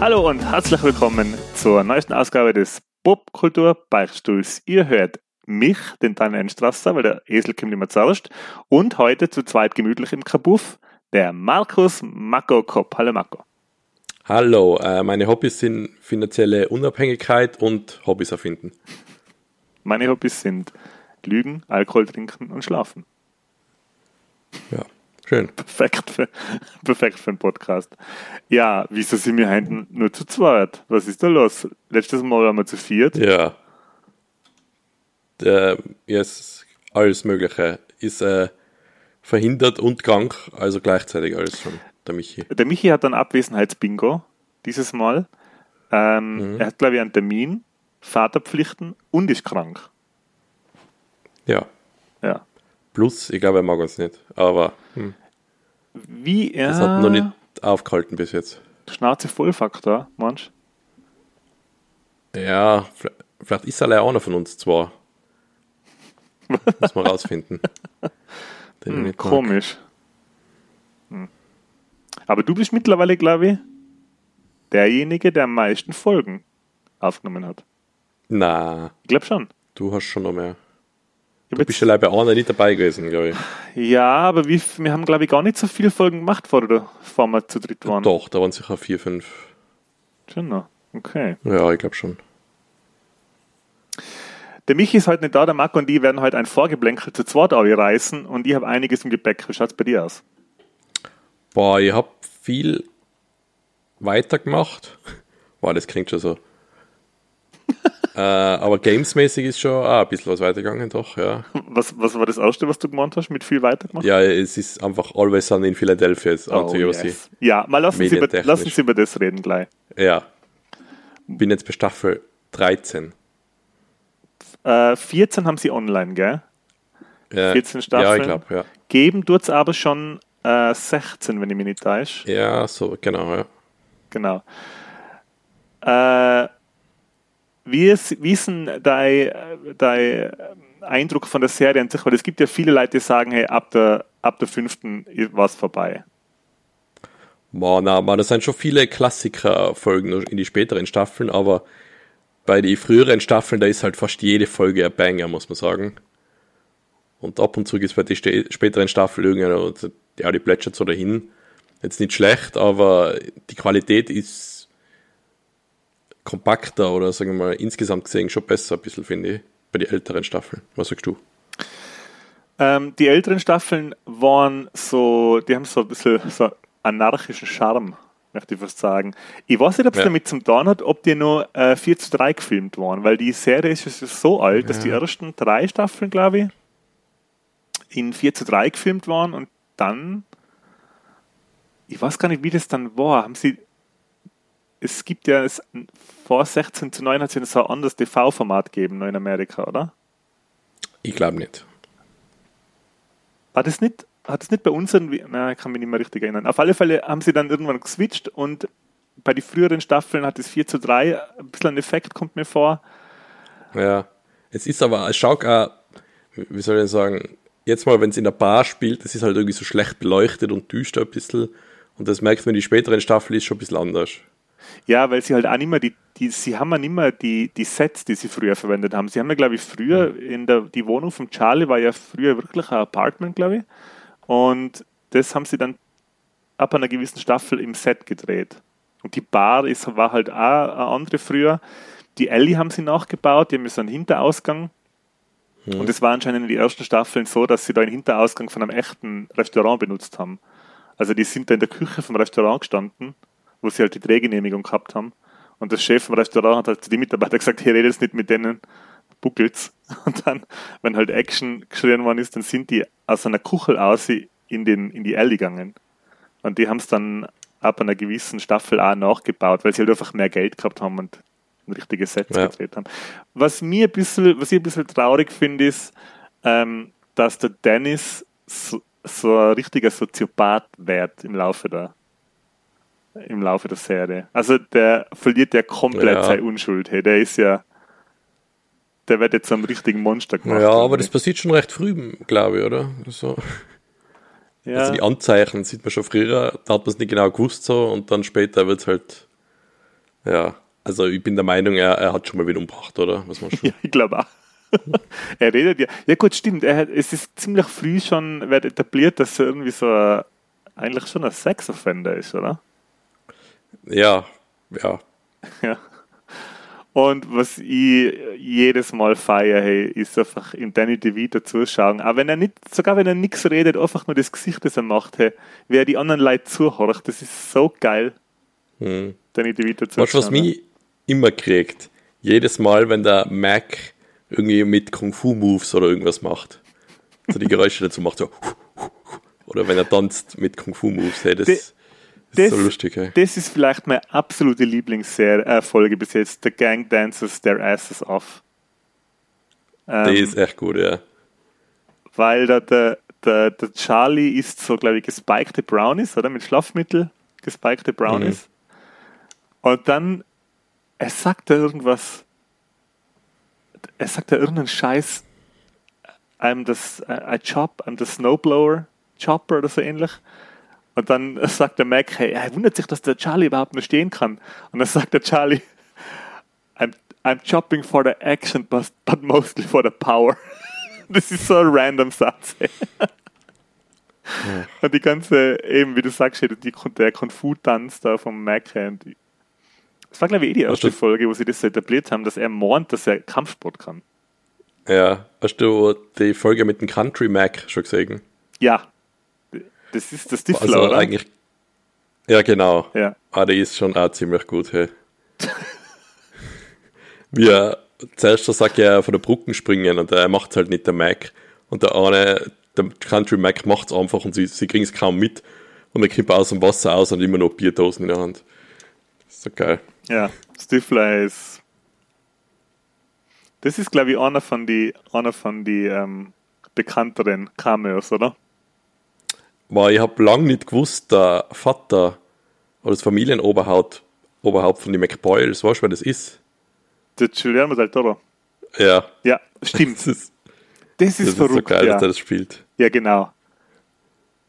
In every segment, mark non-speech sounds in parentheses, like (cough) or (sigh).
Hallo und herzlich willkommen zur neuesten Ausgabe des Popkultur Beichtstuhls. Ihr hört mich, den Daniel Enstrasser, weil der Esel kommt immer zuerst. Und heute zu zweit gemütlich im Kabuff, der Markus Mako Kopp. Hallo Mako. Hallo, äh, meine Hobbys sind finanzielle Unabhängigkeit und Hobbys erfinden. Meine Hobbys sind Lügen, Alkohol trinken und schlafen. Ja, schön. Perfekt für, (laughs) perfekt für einen Podcast. Ja, wieso sind wir heute nur zu zweit? Was ist da los? Letztes Mal waren wir zu viert. Ja. Der, yes, alles Mögliche ist äh, verhindert und krank, also gleichzeitig alles schon, der Michi. Der Michi hat ein Abwesenheitsbingo dieses Mal. Ähm, Mhm. Er hat, glaube ich, einen Termin, Vaterpflichten und ist krank. Ja. Ja. Plus, ich glaube, er mag uns nicht. Aber hm, Wie er. das hat noch nicht aufgehalten bis jetzt. Schnauze Vollfaktor, meinst Ja, vielleicht ist er leider einer von uns zwar. (laughs) Muss man rausfinden. Hm. Komisch. Aber du bist mittlerweile, glaube ich, derjenige, der am meisten Folgen aufgenommen hat. Na, Ich glaube schon. du hast schon noch mehr. Ich Du bist ja leider bei einer nicht dabei gewesen, glaube ich. ja, aber wie, wir haben, glaube ich, gar nicht so viele Folgen gemacht, vor, oder, bevor wir zu dritt waren. Doch, da waren sicher vier, fünf. Schon noch. Okay. Ja, ich glaube schon. Der Michi ist heute nicht da, der Marco und ich werden heute ein Vorgeblänkel zu zweit reißen und ich habe einiges im Gepäck. Wie schaut's bei dir aus? Boah, ich hab viel weitergemacht. (laughs) Boah, das klingt schon so. (laughs) äh, aber gamesmäßig ist schon auch ein bisschen was weitergegangen, doch, ja. Was, was war das erste, was du gemeint hast, mit viel weitergemacht? Ja, es ist einfach Always Sun in Philadelphia jetzt Oh, yes. Ja, mal lass uns, über, Medientechnisch. lass uns über das reden gleich. Ja. Bin jetzt bei Staffel 13. Äh, 14 haben sie online, gell? Ja, 14 Ja, Staffeln. ich glaube, ja. Geben tut's aber schon äh, 16, wenn ich mich nicht täusche. Ja, so, genau, ja. Genau. Äh, wie, ist, wie ist denn dein, dein Eindruck von der Serie an sich? Weil es gibt ja viele Leute, die sagen, hey, ab der, ab der fünften war es vorbei. Boah, na, man, das sind schon viele Klassiker-Folgen in die späteren Staffeln, aber bei den früheren Staffeln, da ist halt fast jede Folge ein Banger, muss man sagen. Und ab und zu ist bei den späteren Staffeln irgendwie, ja, die plätschert so dahin. Jetzt nicht schlecht, aber die Qualität ist kompakter oder sagen wir mal insgesamt gesehen schon besser, ein bisschen, finde ich, bei den älteren Staffeln. Was sagst du? Ähm, die älteren Staffeln waren so, die haben so ein bisschen so anarchischen Charme, möchte ich fast sagen. Ich weiß nicht, ob es Ja. damit zum tun hat, ob die nur äh, 4 zu 3 gefilmt waren, weil die Serie ist ja so alt, dass die ersten drei Staffeln, glaube ich, in 4 zu 3 gefilmt waren und dann, ich weiß gar nicht, wie das dann war. Haben sie, es gibt ja, es, vor 16 zu 9 hat es ja so ein anderes TV-Format gegeben in Amerika, oder? Ich glaube nicht. War das nicht, hat das nicht bei uns irgendwie, na, ich kann mich nicht mehr richtig erinnern. Auf alle Fälle haben sie dann irgendwann geswitcht und bei den früheren Staffeln hat es 4 zu 3 ein bisschen ein Effekt, kommt mir vor. Ja, es ist aber, es schaut auch, wie soll ich sagen, jetzt mal, wenn es in der Bar spielt, das ist halt irgendwie so schlecht beleuchtet und düster ein bisschen. Und das merkt man, die späteren Staffel ist schon ein bisschen anders. Ja, weil sie halt auch nicht mehr die, die sie haben ja nicht mehr die, die Sets, die sie früher verwendet haben. Sie haben ja, glaube ich, früher in der, die Wohnung von Charlie war ja früher wirklich ein Apartment, glaube ich. Und das haben sie dann ab einer gewissen Staffel im Set gedreht. Und die Bar ist, war halt auch eine andere früher. Die Ellie haben sie nachgebaut, die haben so einen Hinterausgang. Und es war anscheinend in den ersten Staffeln so, dass sie da einen Hinterausgang von einem echten Restaurant benutzt haben. Also die sind da in der Küche vom Restaurant gestanden, wo sie halt die Drehgenehmigung gehabt haben. Und der Chef vom Restaurant hat halt zu den Mitarbeitern gesagt, hier redet nicht mit denen, buckelt's. (laughs) Und dann, wenn halt Action geschrien worden ist, dann sind die aus einer Kuchel aus in, den, in die Alley gegangen. Und die haben es dann ab einer gewissen Staffel auch nachgebaut, weil sie halt einfach mehr Geld gehabt haben und ein richtiges Set Ja. gedreht haben. Was mir ein bisschen, was ich ein bisschen traurig finde, ist, ähm, dass der Dennis so, so ein richtiger Soziopath wird im Laufe der, im Laufe der Serie. Also der verliert ja komplett Ja. seine Unschuld. Hey, der ist ja, der wird jetzt zum richtigen Monster gemacht. Ja, aber das passiert schon recht früh, glaube ich, oder? So. ja, Also die Anzeichen sieht man schon früher, da hat man es nicht genau gewusst so und dann später wird es halt, ja, also ich bin der Meinung, er, er hat schon mal wen umgebracht, oder? Was man (laughs) schon. ja, ich glaube auch. (laughs) er redet ja. Ja gut, stimmt. Er hat, es ist ziemlich früh schon wird etabliert, dass er irgendwie so ein, eigentlich schon ein Sexoffender ist, oder? Ja, ja. (laughs) Ja. Und was ich jedes Mal feiere, hey, ist einfach in Danny DeVito zuschauen. Auch wenn er nicht, sogar wenn er nichts redet, einfach nur das Gesicht, das er macht, hey, wie er die anderen Leute zuhorcht, das ist so geil, Hm. Danny DeVito Weißt du, was mich immer kriegt? Jedes Mal, wenn der Mac irgendwie mit Kung-Fu-Moves oder irgendwas macht. So die Geräusche dazu macht, so. Oder wenn er tanzt mit Kung-Fu-Moves, hey, das, Die- ist das- so lustig, hey. Das ist vielleicht meine absolute Lieblingsfolge bis jetzt, The Gang Dancers Their Asses Off. Ähm, Die ist echt gut, ja. weil da der, der, der Charlie isst so, glaube ich, gespikte Brownies, oder? Mit Schlafmittel gespikte Brownies. Und dann, er sagt da irgendwas, er sagt da irgendeinen Scheiß, I'm das, I chop, I'm the snowblower chopper oder so ähnlich. Und dann sagt der Mac, hey, er wundert sich, dass der Charlie überhaupt nur stehen kann. Und dann sagt der Charlie, I'm, I'm chopping for the action, but, but mostly for the power. (laughs) Das ist so ein random Satz. ey. Und die ganze, eben wie du sagst, die, der Kung-Fu-Tanz da vom Mac. und die- Das war, glaube ich, eh die erste Folge, wo sie das so etabliert haben, dass er meint, dass er Kampfsport kann. Ja, hast du die Folge mit dem Country Mac schon gesehen? Ja. Das ist das Stifler, Also oder? eigentlich. Ja, genau. Ja. Ah, die ist schon auch ziemlich gut, hey. (laughs) Wie er zuerst sagt er von der Brücken springen und er macht halt nicht der Mac. Und der eine, der Country Mac macht es einfach und sie, sie kriegen es kaum mit. Und er kommt aus dem Wasser aus und immer noch Bierdosen in der Hand. Ist so geil. Ja, Stifler ist. Das ist, glaube ich, einer von die, einer von die ähm, bekannteren Cameos, oder? Aber ich habe lange nicht gewusst, der Vater oder das Familienoberhaupt Oberhaupt von den McBoyles, weißt du, wer das ist? Der Guillermo del Toro. Ja, Ja, stimmt. (laughs) das ist, Das ist das ist verrückt. so geil, ja. dass er das spielt. ja, genau.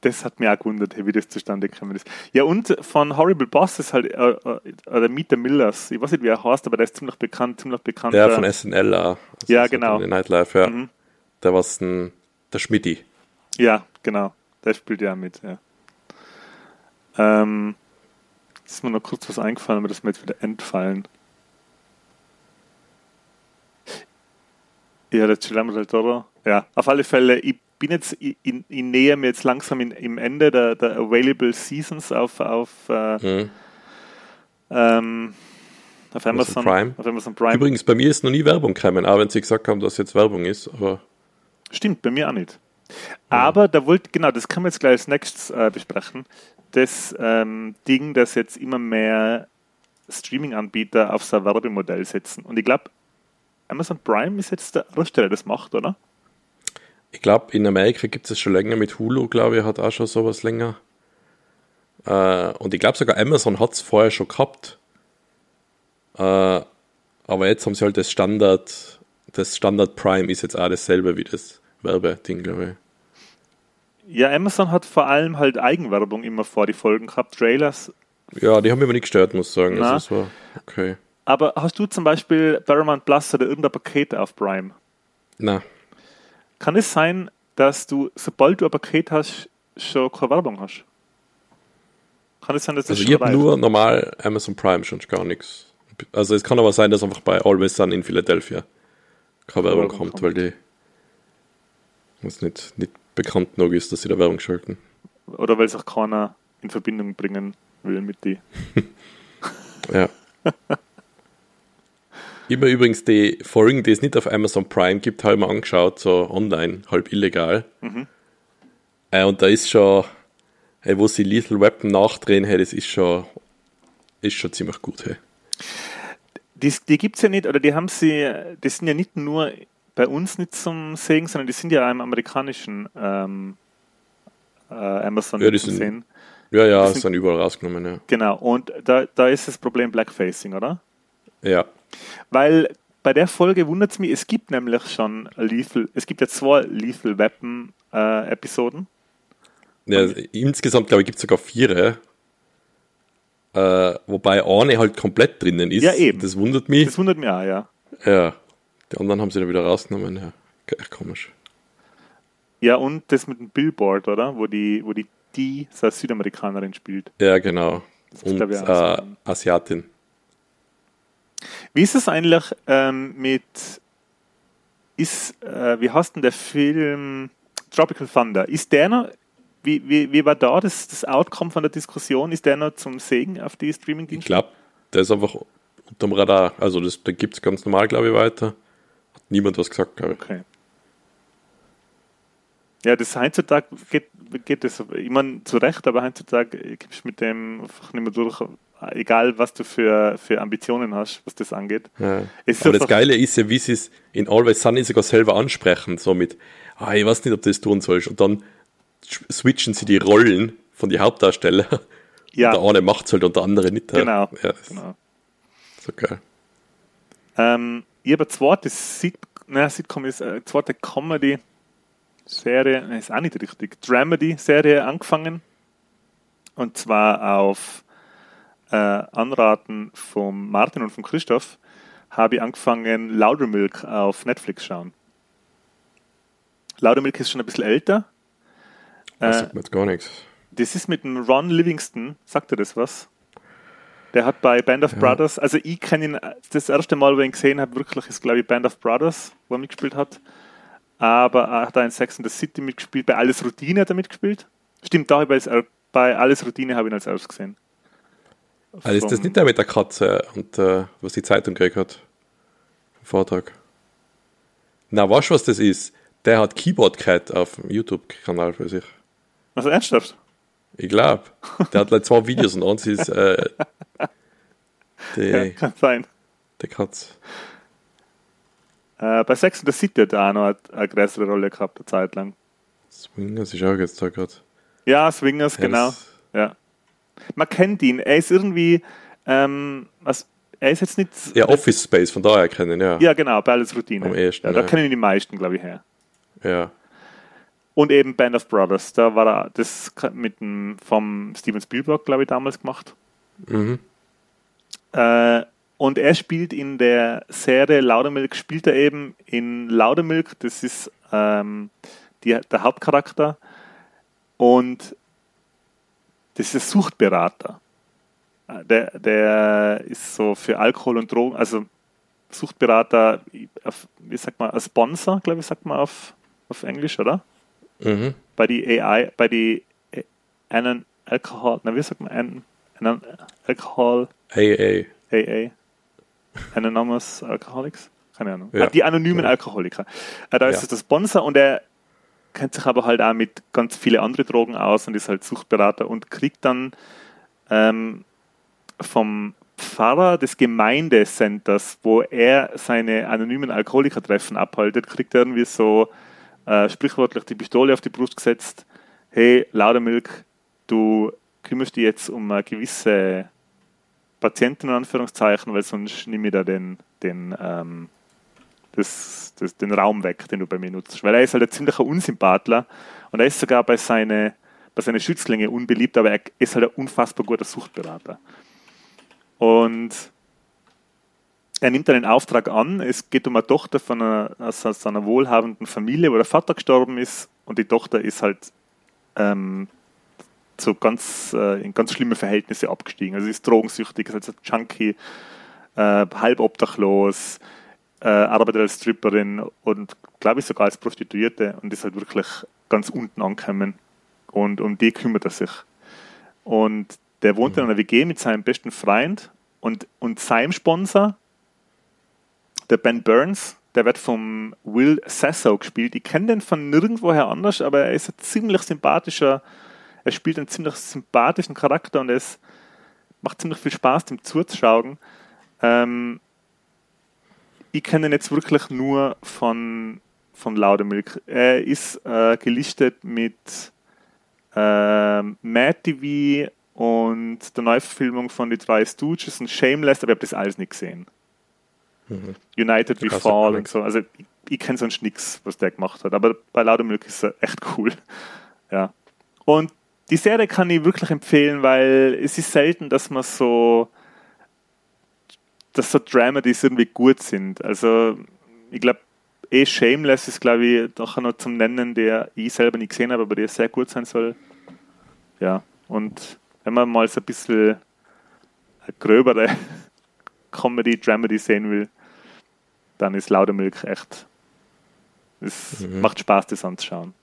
Das hat mich auch gewundert, wie das zustande gekommen ist. Ja, und von Horrible Bosses halt, äh, äh, oder the Millers. Ich weiß nicht, wie er heißt, aber der ist ziemlich bekannt, ziemlich bekannt. Der von SNL. Also Ja, genau. Saturday Night Live, ja. Mhm. Der war ein, der Schmidti. Ja, genau. Der spielt ja mit, ja. Ähm, ist mir noch kurz was eingefallen, aber das ist mir jetzt wieder entfallen. Ja, der Guillermo del Toro. Ja, auf alle Fälle, ich bin jetzt, ich, ich nähe mir jetzt langsam in, im Ende der, der Available Seasons auf, auf, äh, Mhm. ähm, auf Amazon, Prime. Auf Amazon Prime. Übrigens, bei mir ist noch nie Werbung gekommen, auch wenn sie gesagt haben, dass jetzt Werbung ist. Aber Stimmt, bei mir auch nicht. Aber da wollte, genau, das können wir jetzt gleich als nächstes äh, besprechen. Das ähm, Ding, das jetzt immer mehr Streaming-Anbieter auf so ein Werbemodell setzen. Und ich glaube, Amazon Prime ist jetzt der erste, der das macht, oder? Ich glaube, in Amerika gibt es es schon länger mit Hulu, glaube ich, hat auch schon sowas länger. Äh, und ich glaube sogar Amazon hat es vorher schon gehabt. Äh, aber jetzt haben sie halt das Standard, das Standard Prime ist jetzt auch dasselbe wie das Werbeding, glaube Ja, Amazon hat vor allem halt Eigenwerbung immer vor die Folgen gehabt, Trailers. ich. Ja, die haben mich aber nicht gestört, muss ich sagen. Na. Also, war okay. Aber hast du zum Beispiel Paramount Plus oder irgendein Paket auf Prime? Na, Kann es sein, dass du, sobald du ein Paket hast, schon keine Werbung hast? Kann es sein, dass das also schon ich habe nur normal Amazon Prime, schon gar nichts. Also es kann aber sein, dass einfach bei Always Sun in Philadelphia keine Werbung Werbung kommt, kommt. weil die was nicht, nicht bekannt genug ist, dass sie da Werbung schalten. Oder weil es auch keiner in Verbindung bringen will mit die. (laughs) Ja. (laughs) Immer übrigens die Folgen, die es nicht auf Amazon Prime gibt, habe ich mir angeschaut, so online, halb illegal. Mhm. Äh, und da ist schon, hey, wo sie Lethal Weapon nachdrehen, hey, das ist schon, ist schon ziemlich gut. Hey. Die, die gibt es ja nicht, oder die haben sie, die sind ja nicht nur bei uns nicht zum Sehen, sondern die sind ja auch im amerikanischen ähm, äh, Amazon Ja, die sind- Sehen. Ja, ja, sind, sind- sind überall rausgenommen, ja. Genau, und da, da ist das Problem Blackfacing, oder? Ja, Weil bei der Folge wundert es mich, es gibt nämlich schon Lethal, es gibt ja zwei Lethal Weapon äh, Episoden. ja insgesamt, glaube ich, gibt es sogar vier. Äh, wobei eine halt komplett drinnen ist. Ja, eben. Das wundert mich. Das wundert mich auch, ja. ja. Die anderen haben sie dann wieder rausgenommen, ja. Echt komisch. Ja, und das mit dem Billboard, oder? Wo die, wo die, die so eine Südamerikanerin spielt. Ja, genau. ist, Und ich, äh, Asiatin. Wie ist es eigentlich ähm, mit, ist, äh, wie heißt denn der Film Tropical Thunder? Ist der noch, wie, wie, wie war da das, das Outcome von der Diskussion? Ist der noch zum Segen auf die Ich Streaming-Dienste? glaube, der ist einfach unterm Radar. Also das, da gibt es ganz normal, glaube ich, weiter. Hat niemand was gesagt, glaube ich. Okay. Ja, das heutzutage geht, geht das, ich meine, zu Recht, aber heutzutage gibst du mit dem einfach nicht mehr durch, egal was du für, für Ambitionen hast, was das angeht. Ja. Aber das Geile ist ja, wie sie es in Always Sunny sogar selber ansprechen, so mit, ah, ich weiß nicht, ob du das tun sollst. Und dann switchen sie die Rollen von die Hauptdarsteller. (laughs) Ja, Der eine macht es halt und der andere nicht. genau. Ja, ist genau. so geil. Ähm, ich habe zweite Sit naja, Sitcom ist eine zweite Comedy-Serie, ist auch nicht richtig, Dramedy-Serie angefangen. Und zwar auf äh, Anraten von Martin und von Christoph habe ich angefangen, Laudermilk auf Netflix schauen. Laudermilk ist schon ein bisschen älter. Das Äh, sagt mir jetzt gar nichts. das ist mit dem Ron Livingston, sagt er das was? Der hat bei Band of Brothers, also ich kenne ihn, das erste Mal, wo ich ihn gesehen habe, wirklich ist, glaube ich, Band of Brothers, wo er mitgespielt hat. Aber er hat auch in Sex and the City mitgespielt, bei Alles Routine hat er mitgespielt. Stimmt, da als, bei Alles Routine habe ich ihn als erstes gesehen. Also ist das nicht der mit der Katze und äh, was die Zeitung gekriegt hat? Vortrag. Na, weißt du, was das ist? Der hat Keyboard gehabt auf dem YouTube-Kanal für sich. Also ernsthaft? Ich glaube. Der hat like zwei Videos und eins ist äh, die, Ja, kann sein. die Katze. Äh, bei Sex and the City hat er auch noch eine, größere Rolle gehabt, eine Zeit lang. Swingers ist auch jetzt da gerade. Ja, Swingers, genau. das- Ja. Man kennt ihn. Er ist irgendwie, ähm, was, er ist jetzt nicht. Ja, Office Space, von daher kennen, ja. Ja, genau, bei alles Routine. Am ehesten, ja, da ja. kennen ihn die meisten, glaube ich, her. ja. Und eben Band of Brothers, da war er das mit dem, vom Steven Spielberg, glaube ich, damals gemacht. Mhm. Äh, und er spielt in der Serie Laudermilk, spielt er eben in Laudermilk, das ist ähm, die, der Hauptcharakter. Und das ist ein Suchtberater. Äh, Der, der ist so für Alkohol und Drogen, also Suchtberater, auf, wie sagt man, Sponsor, glaube ich, sagt man auf, auf Englisch, oder? Mhm. bei die AI, bei die einen Alkohol, na wie sagt man, einen, einen Alkohol AA. AA, Anonymous Alcoholics, keine Ahnung, Ja. ah, die anonymen Ja. Alkoholiker. Äh, da ist Ja. es der Sponsor und er kennt sich aber halt auch mit ganz viele andere Drogen aus und ist halt Suchtberater und kriegt dann ähm, vom Pfarrer des Gemeindecenters, wo er seine anonymen Alkoholikertreffen abhaltet, kriegt er irgendwie so äh, sprichwörtlich die Pistole auf die Brust gesetzt. Hey, Laudermilk, du kümmerst dich jetzt um eine gewisse Patienten, in Anführungszeichen, weil sonst nehme ich da den, den, ähm, das, das, den Raum weg, den du bei mir nutzt. Weil er ist halt ein ziemlicher Unsympathler und er ist sogar bei seinen bei seine Schützlinge unbeliebt, aber er ist halt ein unfassbar guter Suchtberater. Und er nimmt einen Auftrag an. Es geht um eine Tochter von einer, aus, aus einer wohlhabenden Familie, wo der Vater gestorben ist und die Tochter ist halt ähm, so ganz, äh, in ganz schlimme Verhältnisse abgestiegen. Also sie ist drogensüchtig, ist also Junkie, äh, halb obdachlos, äh, arbeitet als Stripperin und glaube ich sogar als Prostituierte und ist halt wirklich ganz unten angekommen. Und um die kümmert er sich. Und der wohnt in einer WG mit seinem besten Freund und, und seinem Sponsor, der Ben Burns, der wird vom Will Sasso gespielt. Ich kenne den von nirgendwoher anders, aber er ist ein ziemlich sympathischer, er spielt einen ziemlich sympathischen Charakter und es macht ziemlich viel Spaß, dem zuzuschauen. Ähm, ich kenne ihn jetzt wirklich nur von, von Laudemilk. Er ist äh, gelistet mit ähm, Mad TV und der Neuverfilmung von die drei Stooges und Shameless, aber ich habe das alles nicht gesehen. Mhm. United We Fall und so. Also ich, ich kenne sonst nichts, was der gemacht hat, aber bei Laudermilk ist er echt cool. (laughs) Ja. Und die Serie kann ich wirklich empfehlen, weil es ist selten, dass man so dass so Dramedies irgendwie gut sind. Also ich glaube, eh Shameless ist, glaube ich, doch noch zum Nennen, der ich selber nicht gesehen habe, aber der sehr gut sein soll. Ja, und wenn man mal so ein bisschen eine gröbere (laughs) Comedy, Dramedy sehen will, dann ist Laudermilk echt. Es mhm. macht Spaß, das anzuschauen.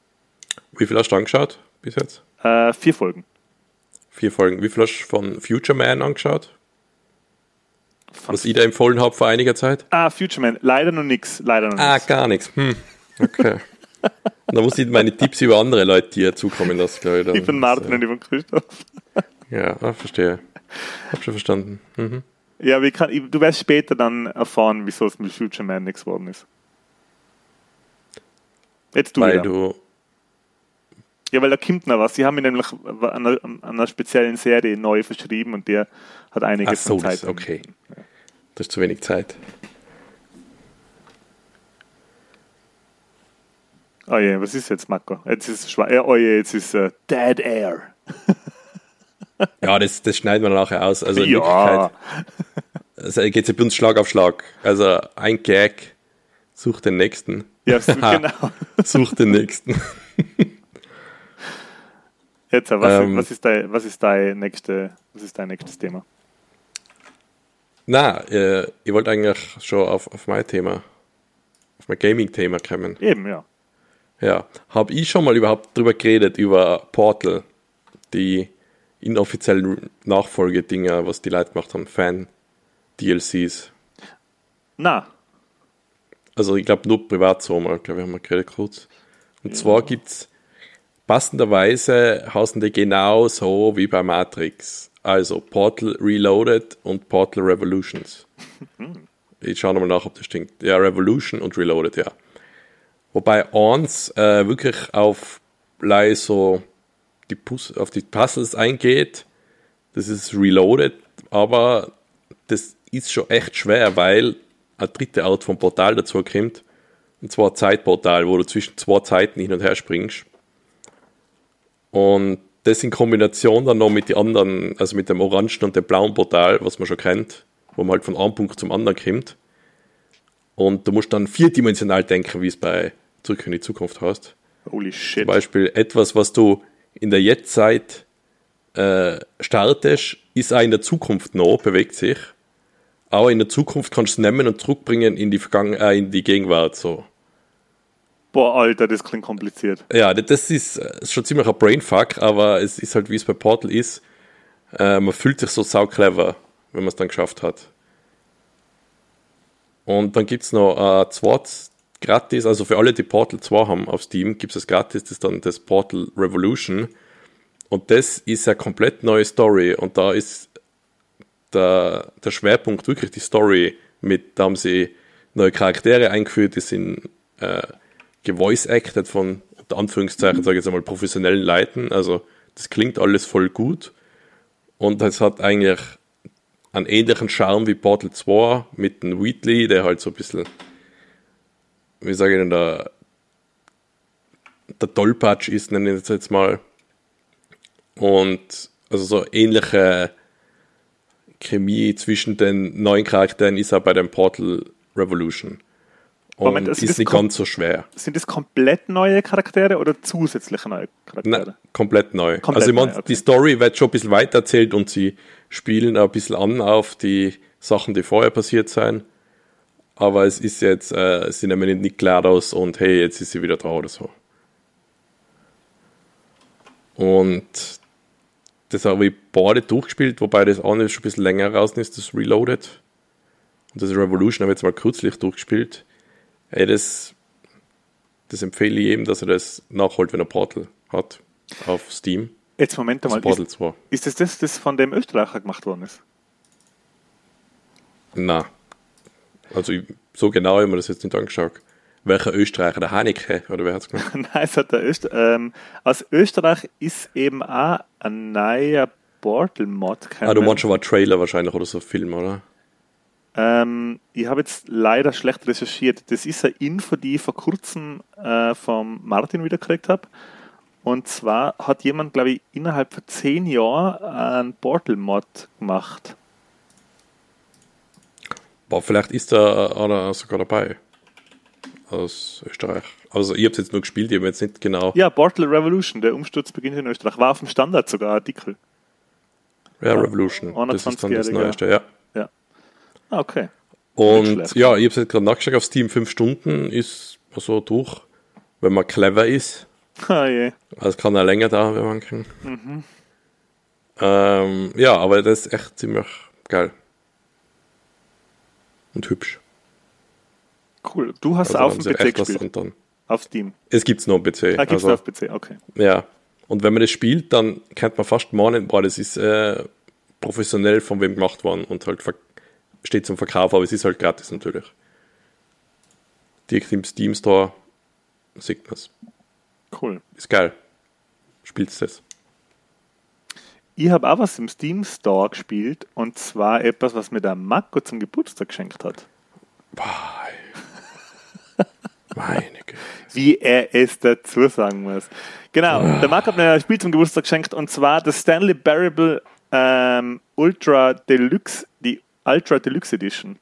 Wie viel hast du angeschaut bis jetzt? Äh, vier Folgen. Vier Folgen. Wie viel hast du von Future Man angeschaut? Was ich da empfohlen habe vor einiger Zeit? Ah, Future Man. Leider noch nichts. Leider noch Ah, gar nichts. Hm. Okay. da muss ich meine Tipps über andere Leute dir zukommen lassen, glaube ich. Dann. Ich bin Martin und ich bin Christoph. ja, ah, verstehe. Hab schon verstanden. Mhm. Ja, wie kann, du wirst später dann erfahren, wieso es mit Future Man nichts geworden ist. Jetzt du Weil wieder. du. Ja, weil da kommt noch was. Sie haben ihn nämlich an einer, an einer speziellen Serie neu verschrieben und der hat einiges Ach so, Zeit. Das, okay. Das ist zu wenig Zeit. Oh je, was ist jetzt, Marco? Jetzt ist es Oh je, jetzt ist uh, Dead Air. (laughs) ja, das, das schneiden wir nachher aus. Also in ja. Wirklichkeit also geht es bei uns Schlag auf Schlag. Also ein Gag, such den nächsten. Ja, (laughs) genau. such den nächsten. (laughs) Jetzt, was, ähm, was, ist dein, was, ist dein nächste, was ist dein nächstes Thema? Na, äh, ich wollte eigentlich schon auf, auf mein Thema, auf mein Gaming-Thema kommen. Eben, ja. Ja, habe ich schon mal überhaupt drüber geredet, über Portal, die inoffiziellen Nachfolgedinger, was die Leute gemacht haben, Fan-DLCs. Na. Also ich glaube nur privat so mal, glaube ich, haben wir geredet kurz. Und ja. zwar gibt es passenderweise hausen die genau so wie bei Matrix. Also Portal Reloaded und Portal Revolutions. Ich schaue nochmal nach, ob das stimmt. Ja, Revolution und Reloaded, ja. Wobei eins äh, wirklich auf so die Pus auf die Puzzles eingeht. Das ist Reloaded, aber das ist schon echt schwer, weil eine dritte Art vom Portal dazu kommt. Und zwar ein Zeitportal, wo du zwischen zwei Zeiten hin und her springst. Und das in Kombination dann noch mit den anderen, also mit dem orangen und dem blauen Portal, was man schon kennt, wo man halt von einem Punkt zum anderen kommt. Und du musst dann vierdimensional denken, wie es bei Zurück in die Zukunft hast. Holy shit. Zum Beispiel etwas, was du in der Jetztzeit äh, startest, ist auch in der Zukunft noch, bewegt sich. Aber in der Zukunft kannst du es nehmen und zurückbringen in die, Vergangen äh, in die Gegenwart. So. Boah, Alter, das klingt kompliziert. Ja, das ist, ist äh, schon ziemlich ein Brainfuck, aber es ist halt, wie es bei Portal ist. Äh, man fühlt sich so sau clever, wenn man es dann geschafft hat. Und dann gibt es noch äh, zweites gratis, also für alle, die Portal 2 haben auf Steam, gibt es gratis, das ist dann das Portal Revolution. Und das ist eine komplett neue Story und da ist der, der Schwerpunkt wirklich die Story mit, da haben sie neue Charaktere eingeführt, die sind äh, gevoice-acted von, unter Anführungszeichen, sage ich jetzt einmal, professionellen Leuten. Also das klingt alles voll gut. Und es hat eigentlich einen ähnlichen Charme wie Portal 2 mit dem Wheatley, der halt so ein bisschen, wie sage ich denn, der, der Tollpatsch ist, nenne ich es jetzt mal. Und also so ähnliche Chemie zwischen den neuen Charakteren ist auch bei dem Portal Revolution. Und Moment, also ist nicht ganz so schwer. Sind das komplett neue Charaktere oder zusätzliche neue Charaktere? Nein, komplett neu. Komplett also ich meine, okay. die Story wird schon ein bisschen weiter erzählt und sie spielen auch ein bisschen an auf die Sachen, die vorher passiert sind. Aber es ist jetzt, äh, es sind immer nicht klar aus und hey, jetzt ist sie wieder da oder so. Und das habe ich beide durchgespielt, wobei das eine schon ein bisschen länger raus ist, das Reloaded. Und das Revolution habe ich jetzt mal kürzlich durchgespielt. Ey, das, das empfehle ich jedem, dass er das nachholt, wenn er Portal hat auf Steam. Jetzt Moment mal, Portal ist, 2. ist das das, das von dem Österreicher gemacht worden ist? Na, also ich, so genau habe ich mir das jetzt nicht angeschaut. welcher Österreicher? Der Haneke, oder wer hat es gemacht? (laughs) Nein, es hat der Öster ähm, aus Österreich ist eben auch ein neuer Portal-Mod. Ah, du meinst schon mal Trailer wahrscheinlich oder so Film, oder? Ähm, ich habe jetzt leider schlecht recherchiert. Das ist eine Info, die ich vor kurzem äh, vom Martin wieder gekriegt habe. Und zwar hat jemand, glaube ich, innerhalb von zehn Jahren einen Portal-Mod gemacht. Boah, vielleicht ist da einer sogar dabei. Aus Österreich. Also, ich habe es jetzt nur gespielt, ich habe jetzt nicht genau. Ja, Portal Revolution, der Umsturz beginnt in Österreich. War auf dem Standard sogar Artikel. Ja, Revolution. Das ist dann das Neueste, ja. ja. Ah, okay. Und ja, ich habe es jetzt gerade nachgeschaut auf Steam, fünf Stunden ist so durch, wenn man clever ist. (laughs) Ah, je. Also kann er länger dauern, wenn man kann. Mhm. Ähm, ja, aber das ist echt ziemlich geil. Und hübsch. Cool. Du hast also auf dem PC gespielt? Auf Steam? Es gibt es nur auf PC. Ah, gibt es also, auf PC, okay. Ja. Und wenn man das spielt, dann kennt man fast meinen, boah, das ist äh, professionell von wem gemacht worden und halt steht zum Verkauf, aber es ist halt gratis natürlich. Direkt im Steam Store sieht man es. Cool. Ist geil. Spielst das? Ich habe auch was im Steam Store gespielt und zwar etwas, was mir der Marco zum Geburtstag geschenkt hat. Boah. (laughs) Meine Güte. Wie er es dazu sagen muss. Genau, ah. der Marco hat mir ein Spiel zum Geburtstag geschenkt und zwar das Stanley Parable ähm, Ultra Deluxe, die Ultra Deluxe Edition.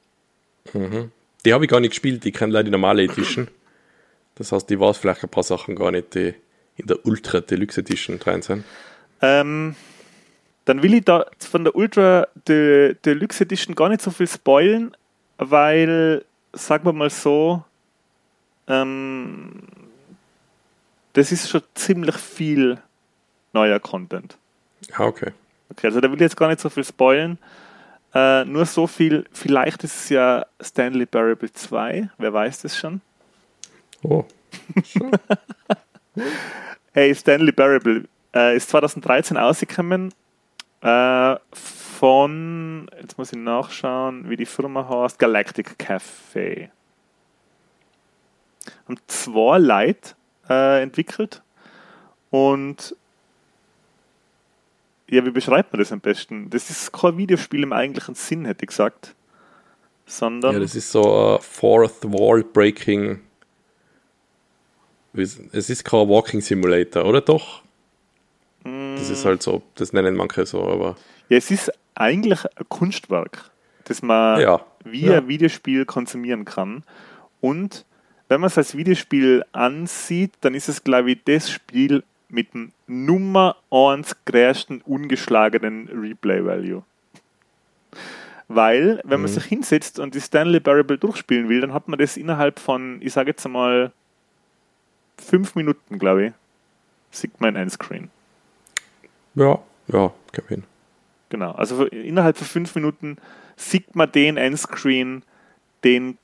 Mhm. Die habe ich gar nicht gespielt, die kenne leider die normale Edition. Das heißt, die war vielleicht ein paar Sachen gar nicht, die in der Ultra Deluxe Edition drin sind. Ähm, dann will ich da von der Ultra De Deluxe Edition gar nicht so viel spoilen, weil, sagen wir mal so, ähm, das ist schon ziemlich viel neuer Content. Ah, okay. Okay, also da will ich jetzt gar nicht so viel spoilen. Äh, nur so viel, vielleicht ist es ja Stanley Parable 2, wer weiß das schon? Oh. (laughs) hey, Stanley Parable äh, ist 2013 ausgekommen äh, von, jetzt muss ich nachschauen, wie die Firma heißt, Galactic Cafe. Haben zwei Leute äh, entwickelt und ja, wie beschreibt man das am besten? Das ist kein Videospiel im eigentlichen Sinn, hätte ich gesagt. Sondern. Ja, das ist so ein Fourth Wall Breaking. Es ist kein Walking Simulator, oder doch? Das ist halt so, das nennen manche so, aber. Ja, es ist eigentlich ein Kunstwerk, das man ja. wie ja. ein Videospiel konsumieren kann. Und wenn man es als Videospiel ansieht, dann ist es, glaube ich, das Spiel mit dem Nummer 1 größten ungeschlagenen Replay-Value. Weil, wenn man mhm. sich hinsetzt und die Stanley Parable durchspielen will, dann hat man das innerhalb von, ich sage jetzt einmal, fünf Minuten, glaube ich, sieht man ein Screen. Ja, ja, Kevin. Genau, also innerhalb von fünf Minuten sieht man den Endscreen, den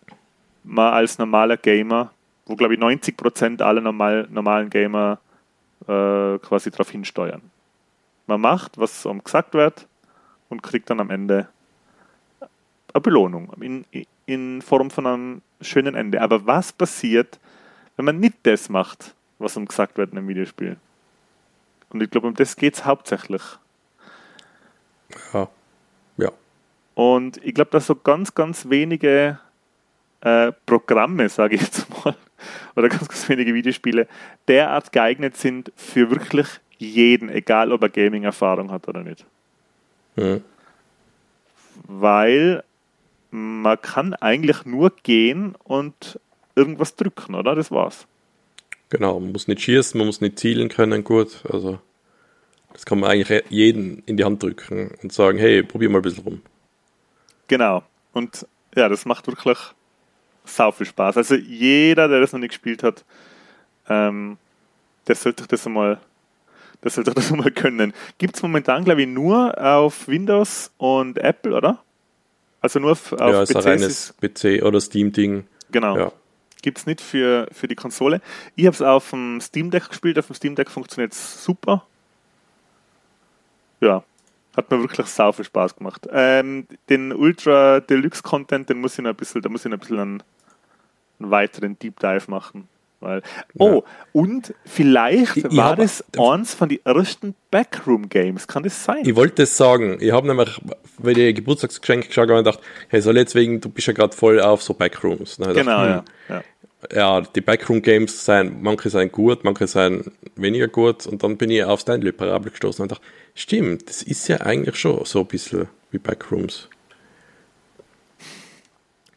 man als normaler Gamer, wo glaube ich 90% aller normal, normalen Gamer äh, quasi darauf hinsteuern. Man macht, was um gesagt wird und kriegt dann am Ende eine Belohnung in, in Form von einem schönen Ende. Aber was passiert, wenn man nicht das macht, was um gesagt wird in einem Videospiel? Und ich glaube, um das geht es hauptsächlich. Ja. Ja. Und ich glaube, dass so ganz, ganz wenige äh, Programme, sage ich jetzt mal, (laughs) oder ganz, ganz wenige Videospiele derart geeignet sind für wirklich jeden, egal ob er Gaming-Erfahrung hat oder nicht. Mhm. Weil man kann eigentlich nur gehen und irgendwas drücken, oder? Das war's. Genau, man muss nicht schießen, man muss nicht zielen können, gut. Also das kann man eigentlich jeden in die Hand drücken und sagen, hey, probier mal ein bisschen rum. Genau. Und ja, das macht wirklich sau viel Spaß. Also jeder, der das noch nicht gespielt hat, ähm, der sollte das einmal, der sollte das einmal können. Gibt es momentan, glaube ich, nur auf Windows und Apple, oder? Also nur auf, auf ja, ist ein reines PC oder Steam-Ding. Genau. Ja. Gibt es nicht für, für die Konsole. Ich habe es auf dem Steam Deck gespielt. Auf dem Steam Deck funktioniert es super. Ja, hat mir wirklich sau viel Spaß gemacht. Ähm, den Ultra Deluxe Content, den muss ich noch ein bisschen, da muss ich noch ein bisschen an, einen weiteren Deep Dive machen. Weil, oh, ja. und vielleicht ich, war das eins von den ersten Backroom-Games. Kann das sein? Ich wollte es sagen. Ich habe nämlich, weil ich Geburtstagsgeschenk geschaut habe, gedacht, hey, soll jetzt wegen, du bist ja gerade voll auf so Backrooms. Genau, gedacht, hm, ja. ja ja, die Backroom-Games sein, manche seien gut, manche seien weniger gut und dann bin ich auf Stanley Parabel gestoßen und dachte, stimmt, das ist ja eigentlich schon so ein bisschen wie Backrooms.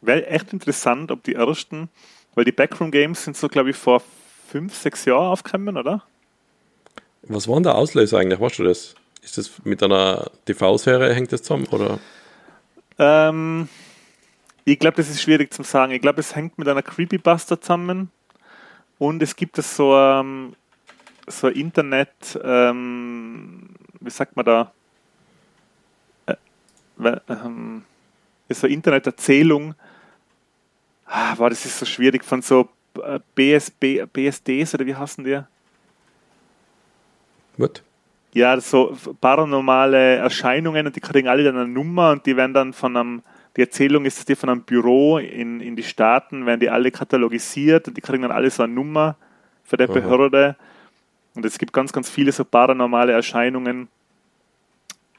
Wäre echt interessant, ob die ersten, weil die Backroom-Games sind so, glaube ich, vor fünf, sechs Jahren aufgekommen, oder? Was war denn der Auslöser eigentlich? Weißt du das? Ist das mit einer TV-Serie, hängt das zusammen, oder? Ähm, ich glaube, das ist schwierig zu sagen. Ich glaube, es hängt mit einer Creepybuster zusammen. Und es gibt so, ähm, so Internet, ähm, wie sagt man da? Äh, ähm, so Internet-Erzählung. Ah, war das ist so schwierig von so BSB, äh, BSDs oder wie heißen die? What? Ja, so paranormale Erscheinungen und die kriegen alle dann eine Nummer und die werden dann von einem die Erzählung ist, dass die von einem Büro in, in die Staaten werden die alle katalogisiert und die kriegen dann alle so eine Nummer für die Behörde. Und es gibt ganz, ganz viele so paranormale Erscheinungen.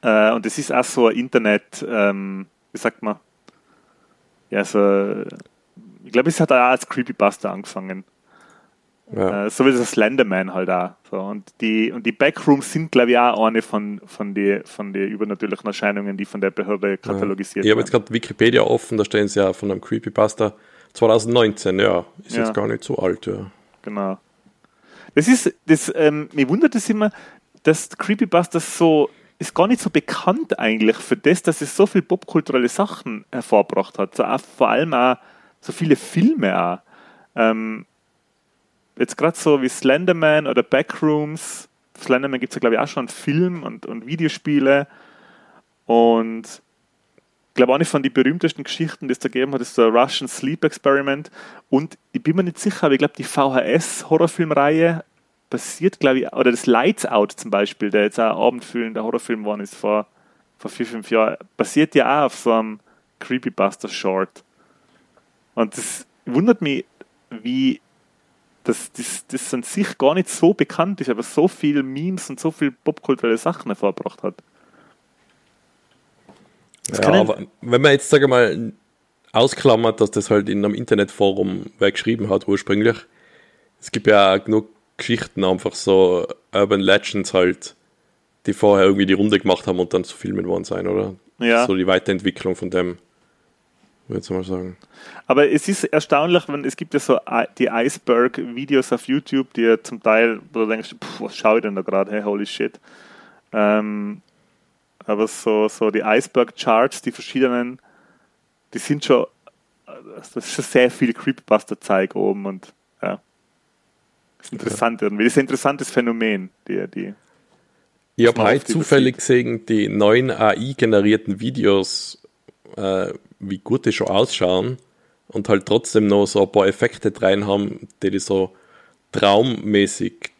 Äh, und es ist auch so ein Internet, ähm, wie sagt man? Ja, so, ich glaube, es hat auch als Creepybuster angefangen. Ja. Äh, so wie das Slenderman halt auch. So. Und, die, und die Backrooms sind, glaube ich, auch eine von, von den von die übernatürlichen Erscheinungen, die von der Behörde katalogisiert ja. Ich habe jetzt gerade Wikipedia offen, da stehen sie ja von einem Creepypasta 2019, ja. Ist ja. jetzt gar nicht so alt, ja. Genau. Das ist, das, ähm, mir wundert es immer, dass Creepypasta so ist gar nicht so bekannt eigentlich für das, dass es so viele popkulturelle Sachen hervorgebracht hat. So vor allem auch so viele Filme auch. Ähm, jetzt gerade so wie Slenderman oder Backrooms. Slenderman gibt es ja, glaube ich, auch schon Film und, und Videospiele. Und ich glaube, eine von den berühmtesten Geschichten, die es da gegeben hat, ist der Russian Sleep Experiment. Und ich bin mir nicht sicher, aber ich glaube, die VHS-Horrorfilmreihe basiert, glaube ich, oder das Lights Out zum Beispiel, der jetzt auch abendfüllender Horrorfilm geworden ist vor, vor vier, fünf Jahren, basiert ja auch auf so einem Creepybuster-Short. Und das wundert mich, wie dass das, das an sich gar nicht so bekannt ist, aber so viele Memes und so viele popkulturelle Sachen hervorgebracht hat. Das ja, aber wenn man jetzt, sage mal, ausklammert, dass das halt in einem Internetforum wer geschrieben hat ursprünglich, es gibt ja auch genug Geschichten, einfach so Urban Legends halt, die vorher irgendwie die Runde gemacht haben und dann zu Filmen worden sein, oder? Ja. So die Weiterentwicklung von dem würde ich mal sagen. Aber es ist erstaunlich, wenn es gibt ja so die Iceberg-Videos auf YouTube, die ja zum Teil, wo du denkst, was schaue ich denn da gerade, hey, holy shit. Ähm, aber so, so die Iceberg-Charts, die verschiedenen, die sind schon, das ist schon sehr viel Creepbuster-Zeug oben und ja. Das ist interessant ja. irgendwie. Das ist ein interessantes Phänomen, die, die ich habe heute zufällig gesehen, die neuen AI-generierten Videos äh, wie gut die schon ausschauen und halt trotzdem noch so ein paar Effekte rein haben, die die so traummäßig.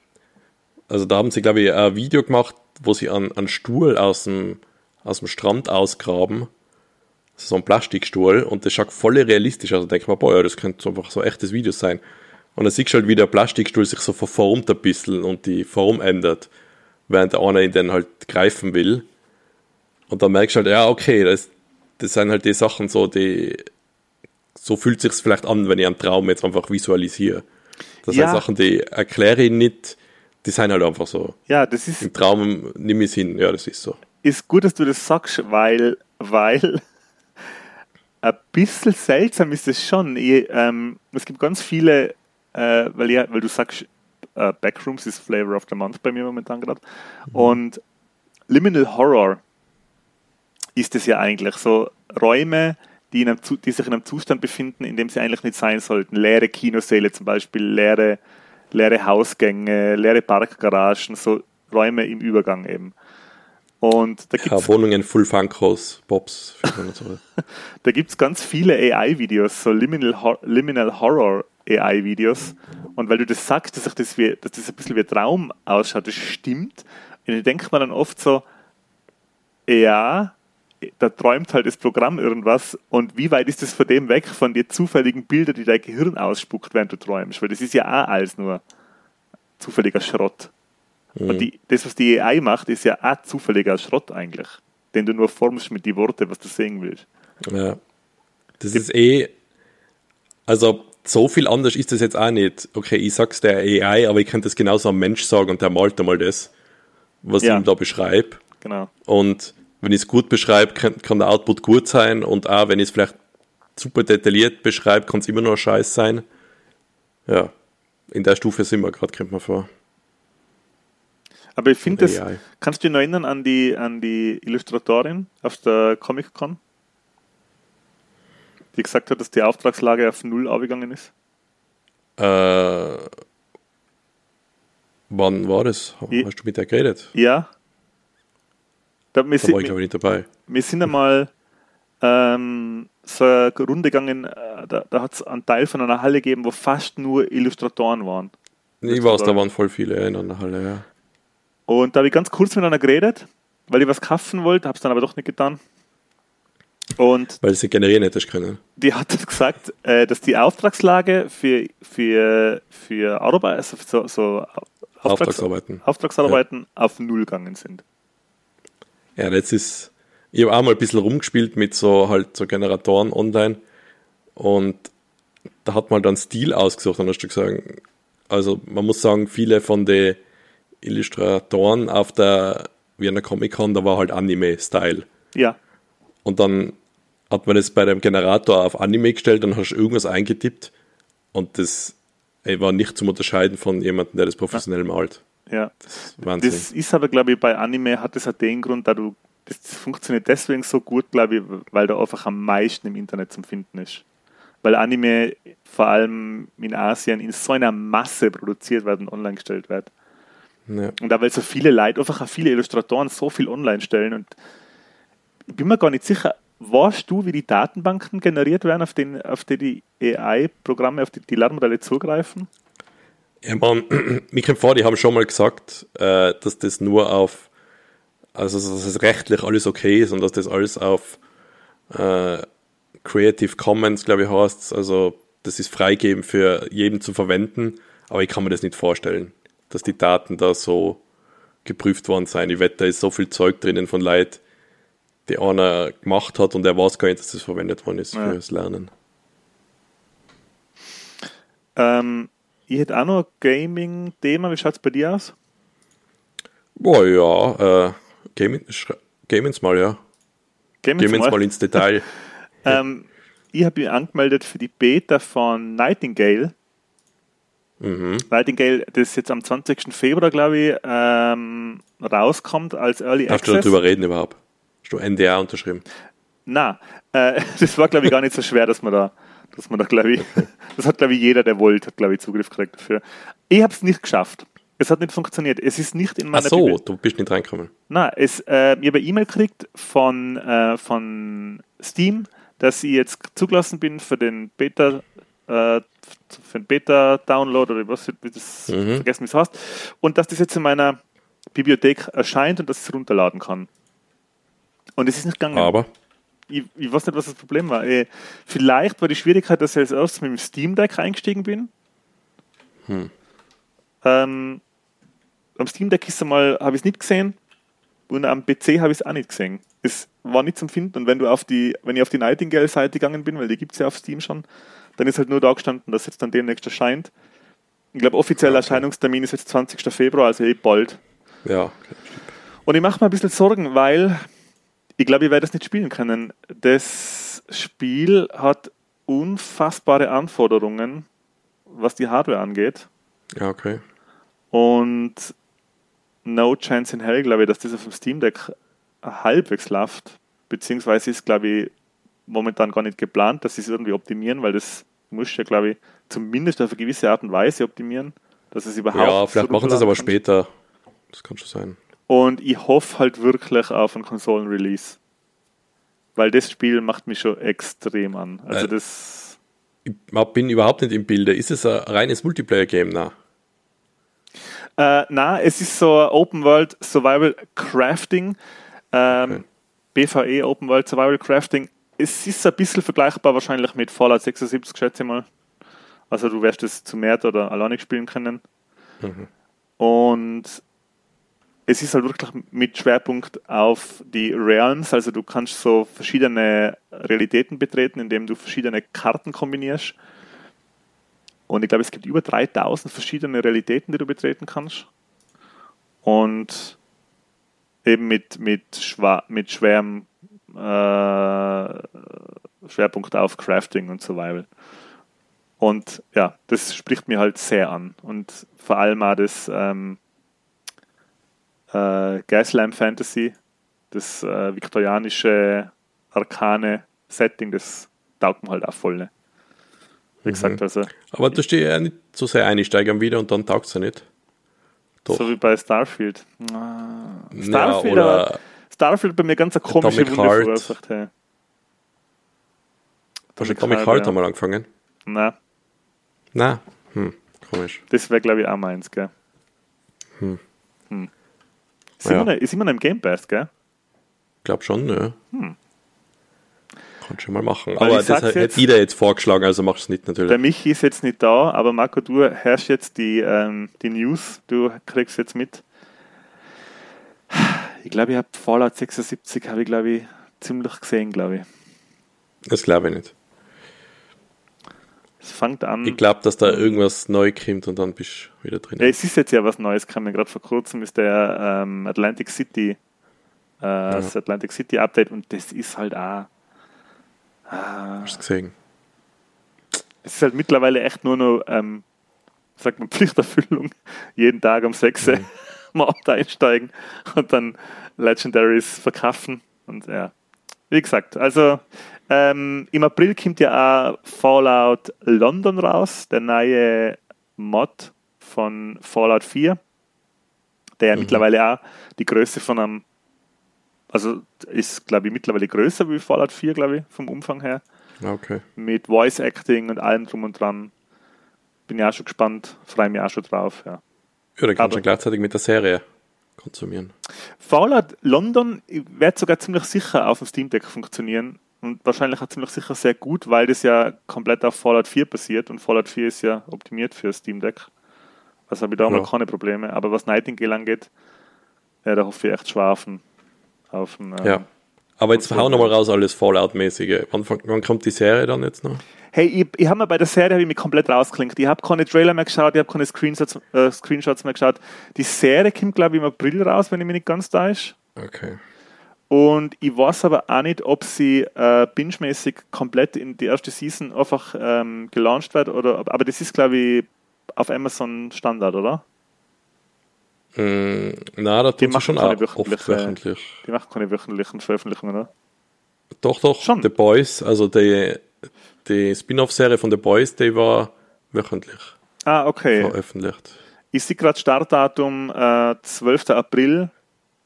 Also da haben sie, glaube ich, ein Video gemacht, wo sie einen, einen Stuhl aus dem, aus dem Strand ausgraben. So ein Plastikstuhl und das schaut voll realistisch aus. Also denke ich mir, boah, ja, das könnte einfach so ein echtes Video sein. Und dann siehst du halt, wie der Plastikstuhl sich so verformt ein bisschen und die Form ändert, während der einer ihn dann halt greifen will. Und dann merkst du halt, ja, okay, das, das sind halt die Sachen so, die so fühlt sich vielleicht an, wenn ich einen Traum jetzt einfach visualisiere. Das ja. sind Sachen, die erkläre ich nicht, die sind halt einfach so. Ja, das ist. Im Traum nehme ich es hin, ja, das ist so. Ist gut, dass du das sagst, weil, weil (laughs) ein bisschen seltsam ist es schon. Ich, ähm, es gibt ganz viele, äh, weil, ja, weil du sagst, äh, Backrooms ist Flavor of the Month bei mir momentan gerade. Mhm. Und Liminal Horror ist es ja eigentlich. So Räume, die, einem, die, sich in einem Zustand befinden, in dem sie eigentlich nicht sein sollten. Leere Kinosäle zum Beispiel, leere, leere Hausgänge, leere Parkgaragen, so Räume im Übergang eben. Und da gibt's, ja, Wohnungen Full Funkhaus, Bobs. (laughs) da gibt es ganz viele AI-Videos, so Liminal, Liminal Horror AI-Videos. Und weil du das sagst, dass, das wie, dass das ein bisschen wie Traum ausschaut, das stimmt. Und ich denke mir dann oft so, ja, da träumt halt das Programm irgendwas und wie weit ist das von dem weg, von den zufälligen Bildern, die dein Gehirn ausspuckt, während du träumst? Weil das ist ja auch alles nur zufälliger Schrott. Mhm. Und die, das, was die AI macht, ist ja auch zufälliger Schrott eigentlich, den du nur formst mit den Worten, was du sehen willst. Ja. Das die, ist eh, also so viel anders ist das jetzt auch nicht. Okay, ich sag's der AI, aber ich könnte das genauso am Mensch sagen und der malt einmal das, was ja. ich ihm da beschreibe. Genau. Und wenn ich es gut beschreibe, kann, kann, der Output gut sein und auch wenn ich es vielleicht super detailliert beschreibe, kann es immer noch scheiß sein. Ja, in der Stufe sind wir gerade, kommt man vor. Aber ich finde das, kannst du dich noch erinnern an die, an die Illustratorin auf der Comic-Con? Die gesagt hat, dass die Auftragslage auf Null aufgegangen ist? Äh, wann war das? Hast du mit der geredet? Ja. Da, da sind, war ich ich nicht dabei. Wir sind einmal ähm, so eine Runde gegangen, äh, da, da hat es einen Teil von einer Halle gegeben, wo fast nur Illustratoren waren. Ich weiß, da waren voll viele in einer Halle, ja. Und da habe ich ganz kurz mit einer geredet, weil ich was kaufen wollte, habe es dann aber doch nicht getan. Und weil sie generieren hätte können. Die hat gesagt, äh, dass die Auftragslage für, für, für Arbeit, also so, so Auftrags Auftragsarbeiten, Auftragsarbeiten ja. auf Null gegangen sind. Ja, jetzt ist, ich habe auch mal ein bisschen rumgespielt mit so halt so Generatoren online und da hat man dann Stil ausgesucht und hast du gesagt, also man muss sagen, viele von den Illustratoren auf der Wiener Comic Con, da war halt Anime-Style. Ja. Und dann hat man das bei dem Generator auf Anime gestellt, dann hast du irgendwas eingetippt und das ey, war nicht zum Unterscheiden von jemandem, der das professionell malt. Ja. Das, das ist aber, glaube ich, bei Anime hat es halt den Grund, da du, das funktioniert deswegen so gut, glaube ich, weil da einfach am meisten im Internet zum Finden ist. Weil Anime vor allem in Asien in so einer Masse produziert wird und online gestellt wird. Ja. Und da weil so viele Leute, einfach auch viele Illustratoren so viel online stellen und ich bin mir gar nicht sicher, weißt du, wie die Datenbanken generiert werden, auf, den, auf die die AI-Programme, auf die die Lernmodelle zugreifen? Ja, man, kommt vor, die haben schon mal gesagt, äh, dass das nur auf, also dass es rechtlich alles okay ist und dass das alles auf äh, Creative Commons, glaube ich, heißt. Also das ist freigeben für jeden zu verwenden, aber ich kann mir das nicht vorstellen, dass die Daten da so geprüft worden sein. Ich wette, da ist so viel Zeug drinnen von Leuten, die einer gemacht hat und er weiß gar nicht, dass das verwendet worden ist ja. fürs Lernen. Ähm, ich hätte auch noch Gaming-Thema. Wie schaut es bei dir aus? Boah, ja, äh, Gaming, Gaming's mal, ja. Gaming's, Gaming's mal. mal ins Detail. (laughs) ähm, ich habe mich angemeldet für die Beta von Nightingale. Mhm. Nightingale, das jetzt am 20. Februar, glaube ich, ähm, rauskommt als Early Darfst Access. Darfst du darüber reden überhaupt? Hast du NDA unterschrieben? Na, äh, (laughs) das war, glaube ich, gar nicht so schwer, dass man da, dass man da, glaube ich, (laughs) das hat, glaube ich, jeder, der wollte, hat, glaube ich, Zugriff gekriegt dafür. Ich habe es nicht geschafft. Es hat nicht funktioniert. Es ist nicht in meiner Ach so, Bibel du bist nicht reingekommen. Na, es, äh, ich habe eine E-Mail gekriegt von, äh, von Steam, dass ich jetzt zugelassen bin für den Beta, äh, für den Beta-Download oder was, wie das mhm. vergessen, wie es heißt. Und dass das jetzt in meiner Bibliothek erscheint und dass ich es runterladen kann. Und es ist nicht gegangen. Aber? Ich, ich weiß nicht, was das Problem war. Äh, vielleicht war die Schwierigkeit, dass ich als erstes mit dem Steam Deck eingestiegen bin. Hm. Ähm, am Steam Deck ist einmal, habe ich es nicht gesehen und am PC habe ich es auch nicht gesehen. Es war nicht zum Finden und wenn du auf die, wenn ich auf die Nightingale-Seite gegangen bin, weil die gibt es ja auf Steam schon, dann ist halt nur da gestanden, dass jetzt dann demnächst erscheint. Ich glaube, offizieller. Erscheinungstermin ist jetzt 20. Februar, also eh bald. Ja. Okay. Und ich mache mir ein bisschen Sorgen, weil ich glaube, ich werde das nicht spielen können. Das Spiel hat unfassbare Anforderungen, was die Hardware angeht. Ja, okay. Und no chance in hell, glaube ich, dass das auf dem Steam Deck halbwegs läuft. Beziehungsweise ist, glaube ich, momentan gar nicht geplant, dass sie es irgendwie optimieren, weil das muss ja, glaube ich, zumindest auf eine gewisse Art und Weise optimieren, dass es überhaupt. Ja, vielleicht machen sie es aber später. Das kann schon sein. Und ich hoffe halt wirklich auf einen Konsolen-Release. Weil das Spiel macht mich schon extrem an. Also das. Ich bin überhaupt nicht im Bilde. Ist es ein reines Multiplayer-Game? Na? Äh, na, es ist so ein Open World Survival Crafting. Ähm, okay. BVE Open World Survival Crafting. Es ist ein bisschen vergleichbar wahrscheinlich mit Fallout 76, schätze ich mal. Also du wirst es zu mehr oder alleine spielen können. Mhm. Und es ist halt wirklich mit Schwerpunkt auf die Realms, also du kannst so verschiedene Realitäten betreten, indem du verschiedene Karten kombinierst. Und ich glaube, es gibt über 3000 verschiedene Realitäten, die du betreten kannst. Und eben mit, mit, schwa mit schwerem äh, Schwerpunkt auf Crafting und Survival. Und ja, das spricht mir halt sehr an. Und vor allem auch das ähm, äh, Gaslamp Fantasy, das äh, viktorianische, arkane Setting, das taugt mir halt auch voll. Ne? Wie mhm. gesagt, also. Aber du stehst ja nicht so sehr einsteigen wieder und dann taugt es ja nicht. Doch. So wie bei Starfield. Starfield, ja, Starfield bei mir ganz eine komische Atomic Wunde verursacht. Hey. Hast du Atomic Heart ja. einmal angefangen? Nein. Nein? Hm, komisch. Das wäre, glaube ich, auch meins, gell? Hm. hm. Ist, ja. immer noch, ist immer noch im Game Pass, gell? Ich glaube schon, ja. Hm. Kannst du mal machen. Weil aber das hätte jeder jetzt vorgeschlagen, also machst du es nicht natürlich. Der Michi ist jetzt nicht da, aber Marco, du herrschst jetzt die, ähm, die News, du kriegst jetzt mit. Ich glaube, ich habe Fallout 76, habe ich glaube ich ziemlich gesehen, glaube ich. Das glaube ich nicht. Es fängt an. Ich glaube, dass da irgendwas neu kommt und dann bist du wieder drin. Ja, es ist jetzt ja was Neues gekommen. Gerade vor kurzem ist der ähm, Atlantic City, äh, ja. das Atlantic City Update und das ist halt auch. Äh, Hast du gesehen? Es ist halt mittlerweile echt nur noch, ähm, sagt man, (laughs) Pflichterfüllung. Jeden Tag um 6 Uhr mhm. (laughs) mal einsteigen und dann Legendaries verkaufen. Und ja, wie gesagt, also ähm, Im April kommt ja auch Fallout London raus, der neue Mod von Fallout 4, der mhm. mittlerweile auch die Größe von einem, also ist glaube ich mittlerweile größer wie Fallout 4, glaube ich, vom Umfang her. Okay. Mit Voice Acting und allem drum und dran. Bin ja auch schon gespannt, freue mich auch schon drauf, ja. Ja, dann kannst du gleichzeitig mit der Serie konsumieren. Fallout London wird sogar ziemlich sicher auf dem Steam Deck funktionieren, und wahrscheinlich auch ziemlich sicher sehr gut, weil das ja komplett auf Fallout 4 basiert und Fallout 4 ist ja optimiert für Steam Deck. Also habe ich da ja. mal keine Probleme. Aber was Nightingale angeht, ja, da hoffe ich echt schwer auf den, ähm, Ja. Aber jetzt hau nochmal raus alles Fallout-mäßige. Wann, wann, kommt die Serie dann jetzt noch? Hey, ich, ich habe mir bei der Serie ich mich komplett rausgeklinkt. Ich habe keine Trailer mehr geschaut, ich habe keine Screenshots, äh, Screenshots mehr geschaut. Die Serie kommt, glaube ich, im April raus, wenn ich mich nicht ganz da ist. Okay. Und ich weiß aber auch nicht, ob sie äh, binge-mäßig komplett in die erste Season einfach ähm, gelauncht wird. Oder, aber das ist, glaube ich, auf Amazon Standard, oder? Mm, na, da tut schon auch oft wöchentlich. Die machen keine wöchentlichen Veröffentlichungen, oder? Doch, doch. Schon. The Boys, also die, die Spin-off-Serie von The Boys, die war wöchentlich. Ah, okay. Veröffentlicht. Ich sehe gerade Startdatum äh, 12. April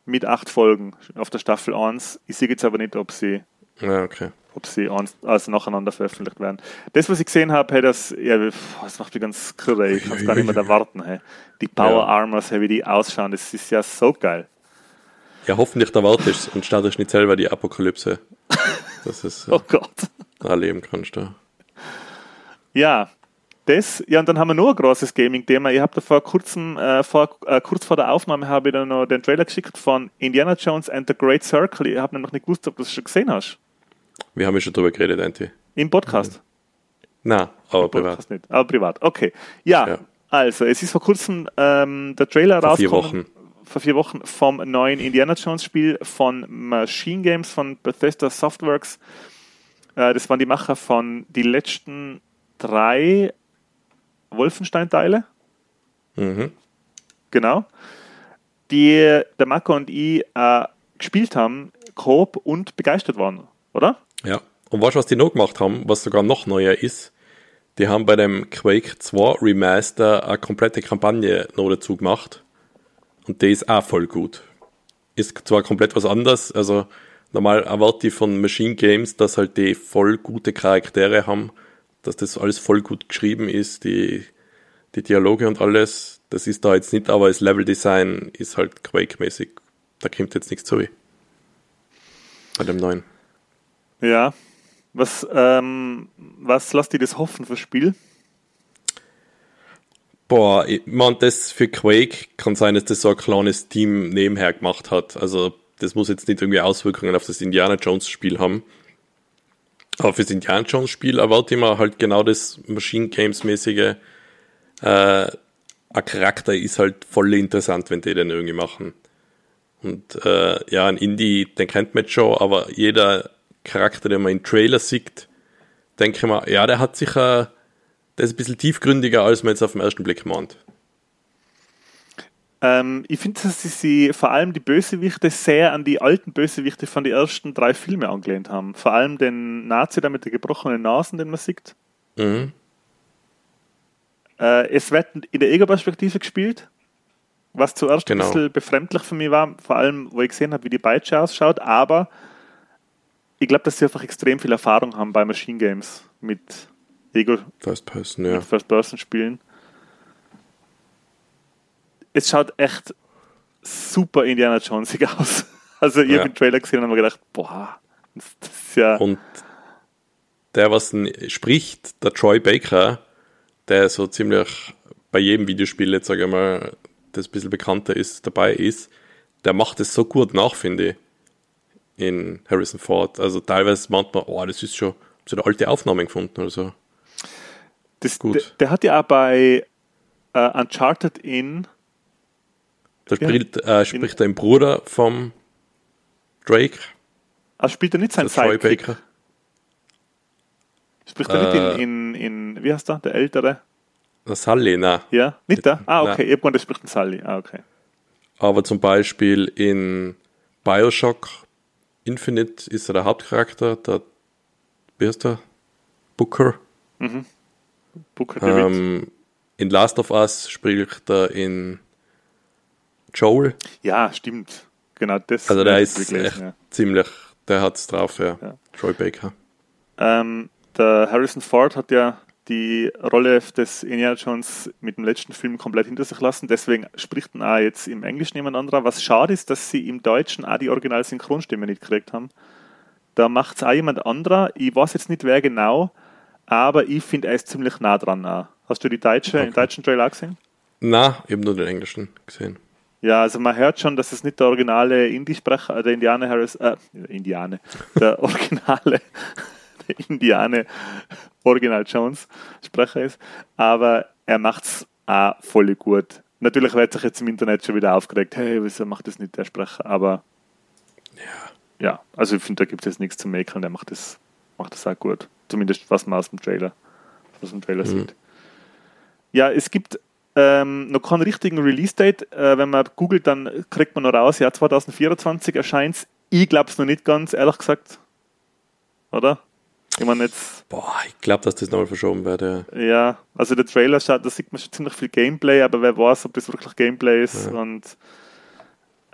mit acht Folgen auf der Staffel 1. Ich sehe jetzt aber nicht, ob sie, ja, okay. ob sie also nacheinander veröffentlicht werden. Das, was ich gesehen habe, hey, das, ja, das macht mich ganz kirre. Ich kann es gar nicht mehr erwarten. Hey. Die Power ja. Armors, hey, wie die ausschauen, das ist ja so geil. Ja, hoffentlich erwartest und startest nicht selber die Apokalypse. Das ist, (laughs) oh Gott. erleben kannst du. Ja, das, ja, und dann haben wir noch ein großes Gaming-Thema. Ich habe da vor kurzem, äh, vor, äh, kurz vor der Aufnahme habe ich dann noch den Trailer geschickt von Indiana Jones and the Great Circle. Ich habe noch nicht gewusst, ob du das schon gesehen hast. Wir haben ja schon drüber geredet, Anti. Im Podcast? Mhm. Nein, aber Im privat. Nicht, aber privat, okay. Ja, ja, also, es ist vor kurzem ähm, der Trailer vor rausgekommen. Vier Wochen. Vor vier Wochen vom neuen Indiana Jones Spiel von Machine Games, von Bethesda Softworks. Äh, das waren die Macher von die letzten drei Wolfenstein-Teile. Mhm. Genau. Die der Marco und ich äh, gespielt haben, Coop und begeistert waren, oder? Ja. Und weißt du, was die noch gemacht haben, was sogar noch neuer ist? Die haben bei dem Quake 2 Remaster eine komplette Kampagne noch dazu gemacht. Und die ist auch voll gut. Ist zwar komplett was anderes, also normal erwarte ich von Machine Games, dass halt die voll gute Charaktere haben dass das alles voll gut geschrieben ist, die, die Dialoge und alles, das ist da jetzt nicht, aber das Leveldesign ist halt Quake-mäßig. Da kommt jetzt nichts zu. Bei dem neuen. Ja. Was, ähm, was lasst ihr das hoffen fürs Spiel? Boah, ich meine, das für Quake kann sein, dass das so ein kleines Team nebenher gemacht hat. Also, das muss jetzt nicht irgendwie Auswirkungen auf das Indiana Jones Spiel haben. Aber fürs Indiana Jones Spiel erwarte ich mir halt genau das Machine Games mäßige. Äh, ein Charakter ist halt voll interessant, wenn die den irgendwie machen. Und äh, ja, ein Indie, den kennt man schon, aber jeder Charakter, den man im Trailer sieht, denke ich mir, ja, der hat sicher, der ist ein bisschen tiefgründiger, als man jetzt auf den ersten Blick meint. Ähm, ich finde, dass sie, sie vor allem die Bösewichte sehr an die alten Bösewichte von den ersten drei Filmen angelehnt haben. Vor allem den Nazi da mit den gebrochenen Nasen, den man sieht. Mhm. Äh, es wird in der Ego-Perspektive gespielt, was zuerst Genau. ein bisschen befremdlich für mich war, vor allem, wo ich gesehen habe, wie die Peitsche ausschaut, aber ich glaube, dass sie einfach extrem viel Erfahrung haben bei Machine Games mit Ego, First Person, ja. mit First-Person-Spielen. Es schaut echt super Indiana Jonesig aus. (laughs) Also ich Ja. habe den Trailer gesehen und habe mir gedacht, boah, das, ist ja... Und der, was spricht, der Troy Baker, der so ziemlich bei jedem Videospiel jetzt, sage ich mal, das ein bisschen bekannter ist, dabei ist, der macht es so gut nach, finde ich, in Harrison Ford. Also teilweise meint man, oh, das ist schon so eine alte Aufnahme gefunden oder so. das, gut. Der, der hat ja auch bei äh, Uncharted in Da spricht, äh, spricht ein Bruder vom Drake, Ah, spielt er nicht sein der Troy Sidekick? Baker. Spricht er Äh. nicht in, in, in, wie heißt der, der Ältere? Der Sully, nein. Ja, nicht der? Ah, okay, Nein. ich hab gemeint, der spricht den Sully. Ah, okay. Aber zum Beispiel in Bioshock Infinite ist er der Hauptcharakter, der, wie heißt der? Booker. Booker David. Ähm, in Last of Us spricht er in Joel. Ja, stimmt. Genau, das Also der ist gelesen, echt ja. ziemlich, der hat's drauf, ja. Ja. Troy Baker. Ähm, der Harrison Ford hat ja die Rolle des Indiana Jones mit dem letzten Film komplett hinter sich lassen. Deswegen spricht ihn auch jetzt im Englischen jemand anderer. Was schade ist, dass sie im Deutschen auch die Original-Synchronstimme nicht gekriegt haben. Da macht es auch jemand anderer. Ich weiß jetzt nicht, wer genau, aber ich finde, er ist ziemlich nah dran. Auch. Hast du die deutsche, den deutschen Trailer gesehen? Na, eben nur den Englischen gesehen. Ja, also man hört schon, dass es nicht der originale Indie-Sprecher, äh, der Indianer Harris, äh, Indianer, der (laughs) originale, der Indianer Original Jones Sprecher ist, aber er macht's auch voll gut. Natürlich wird sich jetzt im Internet schon wieder aufgeregt, hey, wieso macht das nicht der Sprecher, aber Ja. ja, also ich finde, da gibt es nichts zu mäkeln, der macht das, macht das auch gut. Zumindest was man aus dem Trailer, aus dem Trailer sieht. Ja, es gibt ähm, noch keinen richtigen Release-Date. Äh, wenn man googelt, dann kriegt man noch raus, ja, 2024 erscheint Ich glaube es noch nicht ganz, ehrlich gesagt. Oder? Ich meine jetzt, Boah, ich glaube, dass das nochmal verschoben wird, ja. ja, also der Trailer schaut, da sieht man schon ziemlich viel Gameplay, aber wer weiß, ob das wirklich Gameplay ist. Ja. Und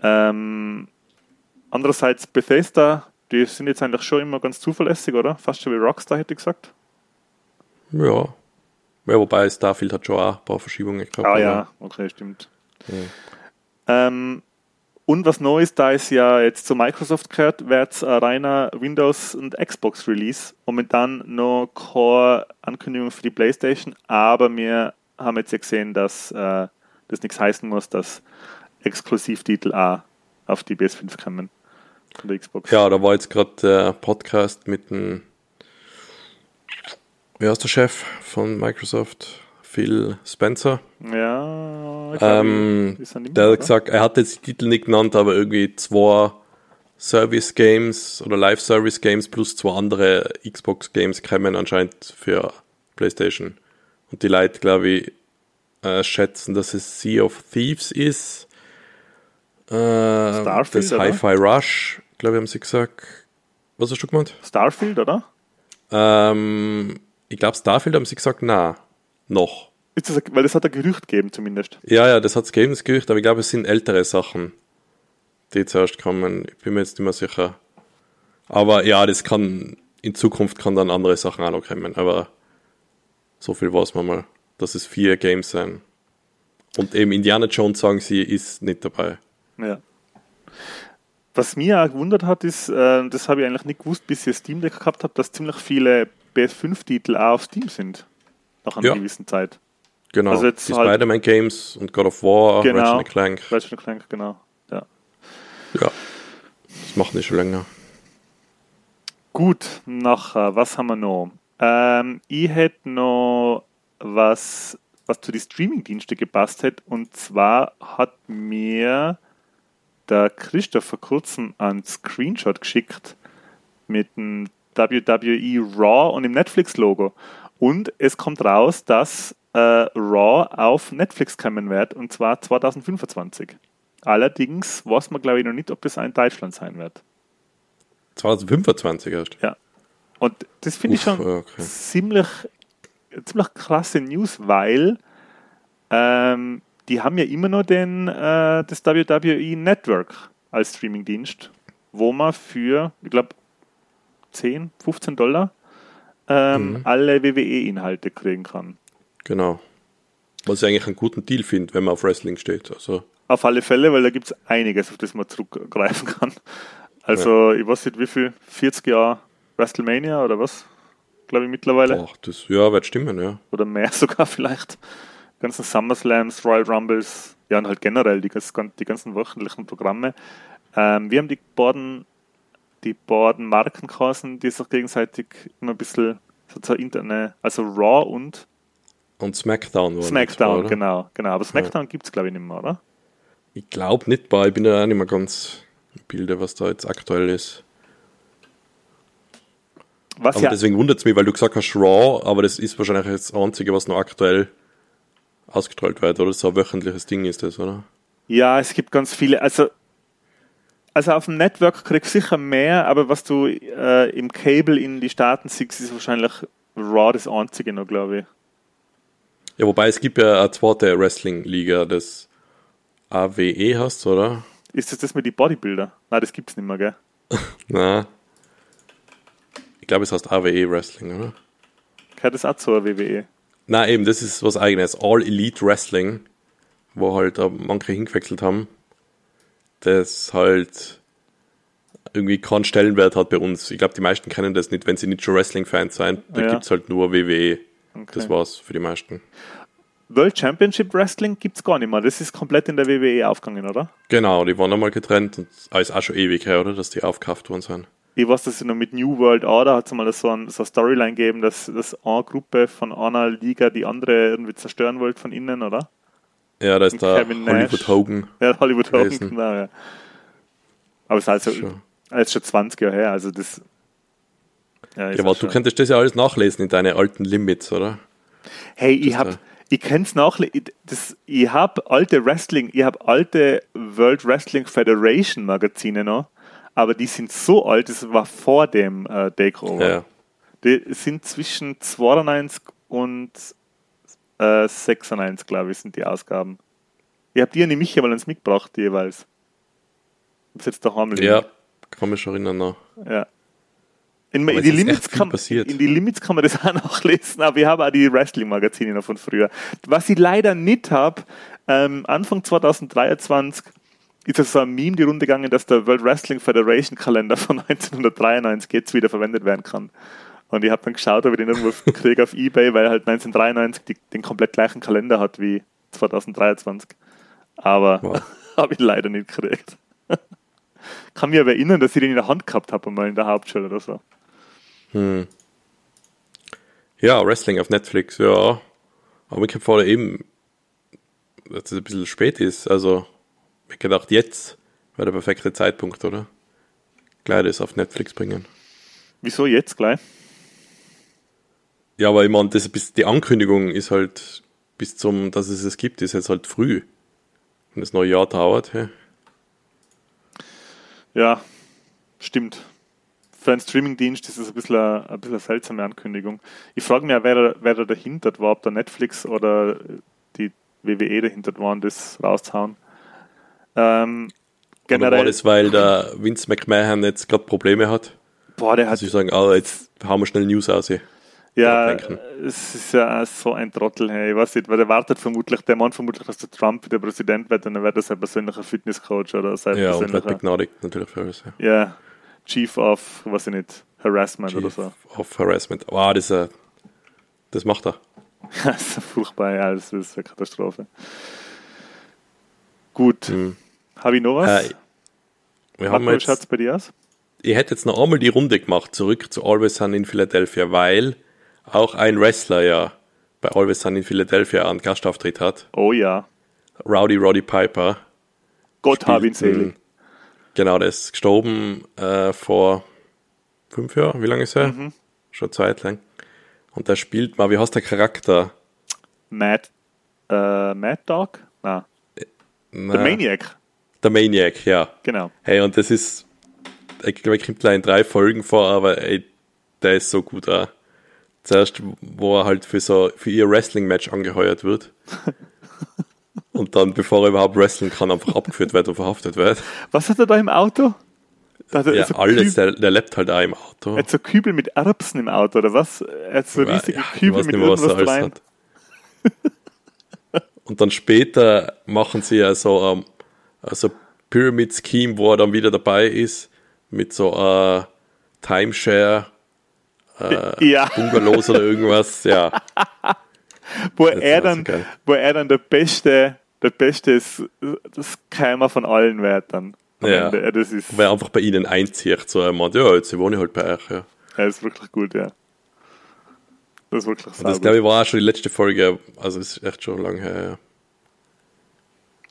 ähm, andererseits Bethesda, die sind jetzt eigentlich schon immer ganz zuverlässig, oder? Fast schon wie Rockstar, hätte ich gesagt. Ja. Ja, wobei Starfield hat schon auch ein paar Verschiebungen gehabt. Ah ja, okay, stimmt. Ähm, und was Neues, da es ja jetzt zu Microsoft gehört, wird es ein reiner Windows- und Xbox-Release. Momentan noch keine Ankündigung für die Playstation, aber wir haben jetzt ja gesehen, dass äh, das nichts heißen muss, dass Exklusivtitel auch auf die PS5 kommen. Von der Xbox. Ja, da war jetzt gerade der Podcast mit dem, wer ist der Chef von Microsoft? Phil Spencer. Ja, Ähm, nicht der hat gesagt, er hat jetzt die Titel nicht genannt, aber irgendwie zwei Service Games oder Live Service Games plus zwei andere Xbox Games kämen anscheinend für PlayStation. Und die Leute, glaube ich, äh, schätzen, dass es Sea of Thieves ist. Äh, Starfield, das? Hi-Fi Rush, glaube ich, haben sie gesagt. Was hast du gemeint? Starfield, oder? Ähm, ich glaube, Starfield haben sie gesagt, na, noch. Ist das, weil das hat ein Gerücht gegeben, zumindest. Ja, ja, das hat es gegeben, das Gerücht, aber ich glaube, es sind ältere Sachen, die zuerst kommen. Ich bin mir jetzt nicht mehr sicher. Aber ja, das kann, in Zukunft kann dann andere Sachen auch noch kommen, aber so viel weiß man mal, dass es vier Games sind. Und eben Indiana Jones, sagen sie, ist nicht dabei. Ja. Was mich auch gewundert hat, ist, äh, das habe ich eigentlich nicht gewusst, bis ich Steam Deck gehabt habe, dass ziemlich viele PS5-Titel auch auf Steam sind. Nach einer Ja. gewissen Zeit. Genau. Also jetzt die halt- Spider-Man Games und God of War, Genau. Ratchet Clank. Ratchet Clank, genau. Ja. Ja. Das machen die schon länger. Gut, nachher, was haben wir noch? Ähm, ich hätte noch was, was zu den Streaming-Diensten gepasst hätte. Und zwar hat mir der Christoph vor kurzem einen Screenshot geschickt mit dem WWE Raw und dem Netflix-Logo. Und es kommt raus, dass äh, Raw auf Netflix kommen wird, und zwar 2025. Allerdings weiß man, glaube ich, noch nicht, ob das auch in Deutschland sein wird. 2025 erst. Ja. Und das finde ich schon okay. ziemlich, ziemlich krasse News, weil ähm, die haben ja immer noch den, äh, das WWE Network als Streamingdienst, wo man für, ich glaube, 10, 15 Dollar ähm, Mhm. alle WWE-Inhalte kriegen kann. Genau. Was ich eigentlich einen guten Deal finde, wenn man auf Wrestling steht. Also, Auf alle Fälle, weil da gibt es einiges, auf das man zurückgreifen (laughs) kann. Also, ich weiß nicht, wie viel, 40 Jahre WrestleMania oder was? Glaube ich mittlerweile. boah, das ja, wird stimmen, ja. oder mehr (laughs) sogar vielleicht. Die ganzen SummerSlams, Royal Rumbles, ja und halt generell die, ganzen- die ganzen wöchentlichen Programme. Ähm, wir haben die beiden, die beiden Marken geheißen, die sich gegenseitig immer ein bisschen sozusagen interne, also Raw und Und SmackDown war SmackDown, oder? genau, genau. Aber SmackDown gibt es glaube ich nicht mehr, oder? Ich glaube nicht, bei, ich bin ja auch nicht mehr ganz im Bilde, was da jetzt aktuell ist. Was Aber ja, deswegen wundert es mich, weil du gesagt hast Raw, aber das ist wahrscheinlich das Einzige, was noch aktuell ausgestrahlt wird, oder? So ein wöchentliches Ding ist das, oder? ja, es gibt ganz viele, also also auf dem Network kriegst du sicher mehr, aber was du äh, im Cable in die Staaten siehst, ist wahrscheinlich Raw das einzige noch, glaube ich. Ja, wobei es gibt ja eine zweite Wrestling-Liga, das AWE hast, oder? Ist das das mit die Bodybuilder? Nein, das gibt's nicht mehr, gell? (laughs) Na. Ich glaube, es heißt AWE Wrestling, oder? Gehört das auch zur WWE? Na eben, das ist was eigenes. All Elite Wrestling, wo halt äh, manche hingewechselt haben, das halt irgendwie keinen Stellenwert hat bei uns. Ich glaube, die meisten kennen das nicht, wenn sie nicht schon Wrestling-Fans sind. Da Ja. gibt's halt nur WWE. Okay. Das war's für die meisten. World Championship Wrestling gibt's gar nicht mehr. Das ist komplett in der WWE aufgegangen, oder? Genau, die waren einmal getrennt und ah, ist auch schon ewig her, oder? Dass die aufgekauft worden sind. Ich weiß, dass sie noch mit New World Order hat es mal so ein, so eine Storyline gegeben, dass, dass eine Gruppe von einer Liga die andere irgendwie zerstören wollte von innen, oder? Ja, da ist Nash. Hollywood Hogan. Ja, Hollywood Hogan, Gewesen. genau, ja. Aber es ist also Schon. es ist schon 20 Jahre her, also das. Ja, Ja, aber du schon- könntest das ja alles nachlesen in deine alten Limits, oder? Hey, ich Das hab, war- ich kenn's nachle ich- das, ich hab alte Wrestling, ich hab alte World Wrestling Federation Magazine noch, aber die sind so alt, das war vor dem äh, Takeover. Ja. Die sind zwischen 92 und äh, 96, glaube ich, sind die Ausgaben. Ich hab die an die Michi mal uns mitgebracht, jeweils. Hab's jetzt daheim liegen. Ja, kann mich schon erinnern noch. Ja. In, in, die ist Limits kann, passiert. in die Limits kann man das (laughs) auch nachlesen, aber ich habe auch die Wrestling-Magazine noch von früher. Was ich leider nicht habe, ähm, Anfang 2023 ist es so ein Meme die Runde gegangen, dass der World Wrestling Federation Kalender von (laughs) 1993 jetzt wieder verwendet werden kann. Und ich habe dann geschaut, ob ich den irgendwo (laughs) kriege auf Ebay, weil er halt 1993 die, den komplett gleichen Kalender hat wie 2023. Aber Wow. (laughs) habe ich leider nicht gekriegt. (laughs) Kann mich aber erinnern, dass ich den in der Hand gehabt habe, mal in der Hauptschule oder so. Hm. Ja, Wrestling auf Netflix, ja. Aber ich habe vorher eben, dass es ein bisschen spät ist. Also, ich gedacht, jetzt wäre der perfekte Zeitpunkt, oder? Gleich das auf Netflix bringen. Wieso jetzt gleich? Ja, aber ich meine, das bis die Ankündigung ist halt bis zum, dass es es gibt, ist jetzt halt früh. Wenn das neue Jahr dauert, hey. Ja, stimmt. Für einen Streamingdienst ist es ein bisschen eine, ein bisschen eine seltsame Ankündigung. Ich frage mich auch, wer, wer da dahinter war, ob da Netflix oder die WWE dahinter waren, das rauszuhauen. Ähm, Oder war generell, das, weil der Vince McMahon jetzt gerade Probleme hat? boah, der hat Dass sie sagen, ah, jetzt hauen wir schnell News aus. hier. Ja, es ist ja so ein Trottel, hey. Ich weiß nicht, weil der wartet vermutlich, der Mann vermutlich, dass der Trump wieder Präsident wird und dann wird er sein persönlicher Fitnesscoach oder sein Ja, und wird persönlicher begnadigt natürlich für alles. Ja. ja, Chief of, weiß ich nicht, Harassment oder Chief so. of Harassment. Wow, das, äh, das macht er. (laughs) das ist furchtbar, ja, das ist eine Katastrophe. Gut, Hm. habe ich noch was? Äh, wir haben Marco, jetzt, bei dir aus? ich hätte jetzt noch einmal die Runde gemacht, zurück zu Always Sun in Philadelphia, weil auch ein Wrestler ja bei Always Sun in Philadelphia einen Gastauftritt hat. Oh ja, Rowdy Roddy Piper. Gott hab ihn selig. Genau, der ist gestorben äh, vor fünf Jahren. Wie lange ist er? Mhm. Schon Zeit lang. Und der spielt mal, wie heißt der Charakter? Mad, äh, Mad Dog? Nein, Na, The Maniac, Der Maniac, ja. genau. Hey, und das ist, ich glaube, er kommt gleich in drei Folgen vor, aber ey, der ist so gut auch. Zuerst, wo er halt für so, für ihr Wrestling-Match angeheuert wird. (laughs) und dann, bevor er überhaupt wrestlen kann, einfach abgeführt wird und verhaftet wird. Was hat er da im Auto? Da hat er Ja, so alles, der, der lebt halt auch im Auto. er hat so Kübel mit Erbsen im Auto, oder was? Er hat so riesige ja, ich Kübel weiß mit nicht mehr, er irgendwas alles rein. hat. Und dann später machen sie ja so ähm, also Pyramid Scheme, wo er dann wieder dabei ist, mit so äh, Timeshare, Ja, Bungalows oder irgendwas, ja. (laughs) wo Das er, so dann, wo er dann der beste, der beste ist, das Keimer von allen wird dann. Am Ja. Ende. Ja, das ist, Weil er einfach bei ihnen einzieht, so er meint, ja, jetzt wohne ich halt bei euch, ja. er ist wirklich gut, ja. Das ist wirklich sauber. das, glaube ich, war auch schon die letzte Folge, also ist echt schon lange her, ja.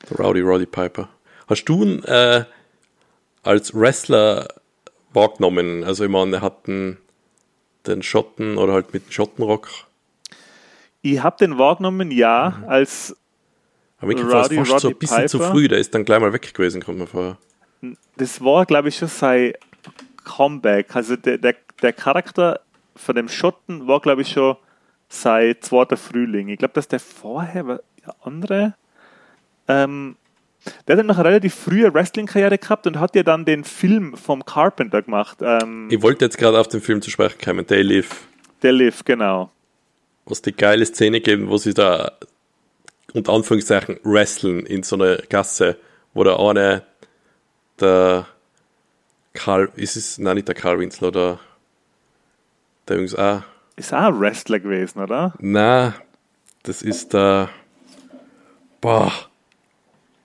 Der Rowdy Roddy Piper. Hast du ihn äh, als Wrestler wahrgenommen? Also, ich meine, er hat den, den Schotten oder halt mit dem Schottenrock. Ich habe den wahrgenommen, ja, Mhm. als Aber ich war fast so Roddy ein bisschen zu Piper? früh, der ist dann gleich mal weg gewesen, kommt mir vor. das war, glaube ich, schon sein Comeback. Also der, der, der Charakter von dem Schotten war, glaube ich, schon sein zweiter Frühling. Ich glaube, dass der vorher war andere. Ähm, der hat dann noch eine relativ frühe Wrestling-Karriere gehabt und hat ja dann den Film vom Carpenter gemacht. Ähm, Ich wollte jetzt gerade auf den Film zu sprechen kommen, Day Live, der Live, genau. was die geile Szene geben, wo sie da unter Anführungszeichen wrestlen in so einer Gasse, wo der eine, der Karl, ist es, nein, nicht der Karl Winslow, der, der übrigens auch, Ist auch ein Wrestler gewesen, oder? na, das ist der, boah,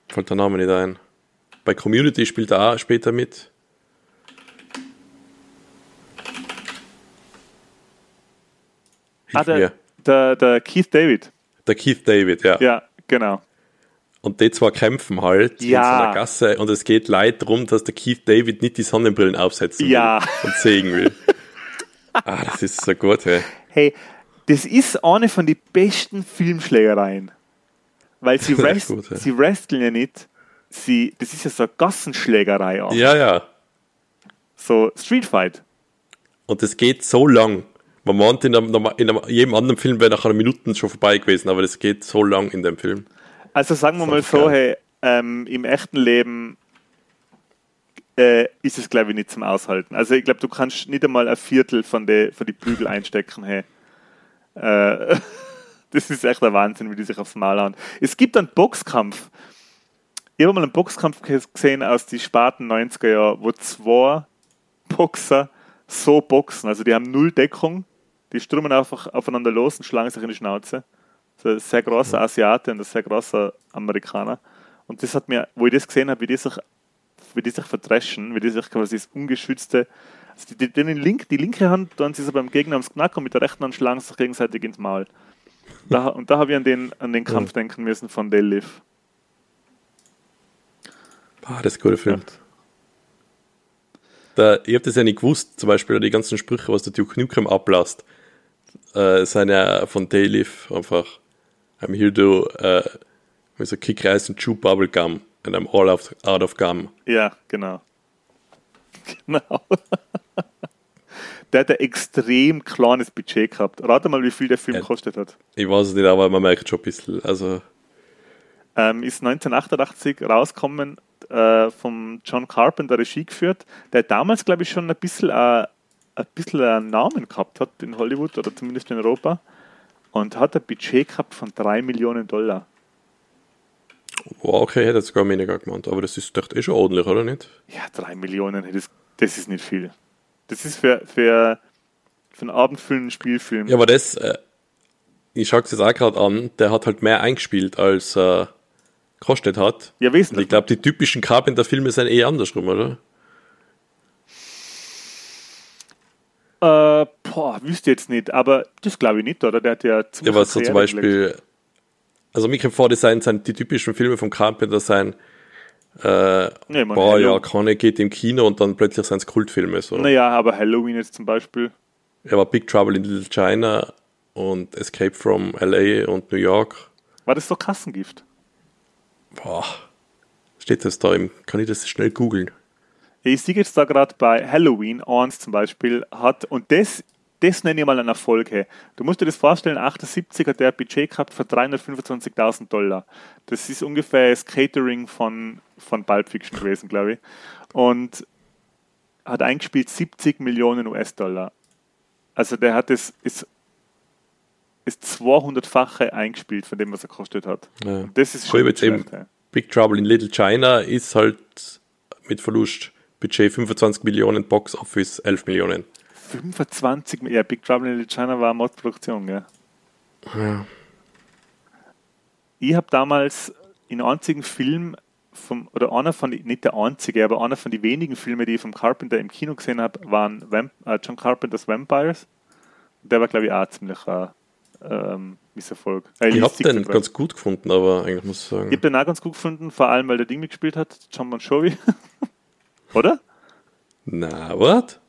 fällt der Name nicht ein. Bei Community spielt er auch später mit. Ah, Hilf der, mir. der, der Keith David. Der Keith David, ja. Ja, genau. Und die zwei kämpfen halt in so Ja. einer Gasse und es geht leid darum, dass der Keith David nicht die Sonnenbrillen aufsetzen Ja. will und sägen will. (laughs) ah, das ist so gut, hey. Hey, das ist eine von den besten Filmschlägereien. Weil sie, Das ist echt rest, gut, ja. sie wresteln ja nicht. Sie, das ist ja so eine Gassenschlägerei auch. Ja, ja. So Street Fight. Und es geht so lang. Man meint, in, einem, in einem, jedem anderen Film wäre nach einer Minute schon vorbei gewesen, aber das geht so lang in dem Film. Also sagen wir mal so, hey, ähm, im echten Leben äh, ist es, glaube ich, nicht zum Aushalten. Also ich glaube, du kannst nicht einmal ein Viertel von den von die Prügel einstecken, hey. Äh, (laughs) das ist echt der Wahnsinn, wie die sich aufs Mal hauen. Es gibt einen Boxkampf. Ich habe mal einen Boxkampf ges- gesehen aus den späten 90er Jahren, wo zwei Boxer so boxen. Also die haben null Deckung, die strömen einfach aufeinander los und schlagen sich in die Schnauze. So ein sehr großer Asiate und ein sehr großer Amerikaner. Und das hat mir, wo ich das gesehen habe, wie die sich, wie die sich verdreschen, wie die sich quasi das ungeschützte, also die, die, die, link, die linke Hand tun sie so beim Gegner ums Knack und mit der rechten Hand schlagen sie sich gegenseitig ins Maul. Da, und da habe ich an den, an den Kampf denken müssen von Dale Liv. Ah, das ist ein guter Film. Da, ich habe das ja nicht gewusst, zum Beispiel die ganzen Sprüche, was der Duke Nukem ablasst, äh, sind ja von Dayliff einfach I'm here to with a kick rice and chew bubble gum and I'm all out, out of gum. Ja, genau. (laughs) Genau. Der hat ein extrem kleines Budget gehabt. Rate mal, wie viel der Film Ja. gekostet hat. Ich weiß es nicht, aber man merkt schon ein bisschen. Also, Ähm, ist 1988 rausgekommen, äh, vom John Carpenter Regie geführt, der damals, glaube ich, schon ein bisschen äh, ein bisschen einen Namen gehabt hat in Hollywood oder zumindest in Europa und hat ein Budget gehabt von 3 Millionen Dollar. Wow, okay, hätte jetzt sogar weniger gemeint, aber das ist doch eh schon ordentlich, oder nicht? Ja, 3 Millionen, das, das ist nicht viel. Das ist für, für, für einen abendfüllenden Spielfilm. Ja, aber das, äh, ich schaue es jetzt auch gerade an, der hat halt mehr eingespielt, als äh, gekostet hat. Ja, Und ich wesentlich. glaube, die typischen Carpenter-Filme sind eh andersrum, oder? Äh, boah, wüsste jetzt nicht, aber das glaube ich nicht, oder? Der hat ja Ja, ziemlich was so zum Karriere gelegt. Beispiel, also sind, sind die typischen Filme von Carpenter sein, äh, Ja, meine, boah, Hallo- ja, Conne geht im Kino und dann plötzlich sind es Kultfilme. So. Naja, aber Halloween jetzt zum Beispiel. Er war Big Trouble in Little China und Escape from LA und New York. War das so Kassengift? Boah, steht das da im, kann ich das schnell googeln? Ich sehe jetzt da gerade bei Halloween 1 zum Beispiel hat, und das, das nenne ich mal einen Erfolg. Hey. Du musst dir das vorstellen, 78 hat der ein Budget gehabt für 325.000 Dollar. Das ist ungefähr das Catering von, von Pulp Fiction gewesen, glaube ich. Und hat eingespielt 70 Millionen US-Dollar. Also der hat das, ist, ist 200-fache eingespielt von dem, was er gekostet hat. Ja. Das ist schon nicht jetzt eben hey. Big Trouble in Little China ist halt mit Verlust Budget 25 Millionen, Box Office 11 Millionen. 25, ja, Big Trouble in Little China war eine Mordproduktion, ja. Ja. Ich habe damals in einzigen Film vom, oder einer von, die, nicht der einzige, aber einer von den wenigen Filmen, die ich vom Carpenter im Kino gesehen habe, waren Vamp äh, John Carpenters Vampires. Der war, glaube ich, auch ziemlich ein ähm, Misserfolg. Äh, Ich habe den ganz gut gefunden, aber eigentlich muss ich ich sagen. habe den auch ganz gut gefunden, vor allem, weil der Ding mitgespielt hat, John Bon Jovi. (laughs) Oder? Na, was?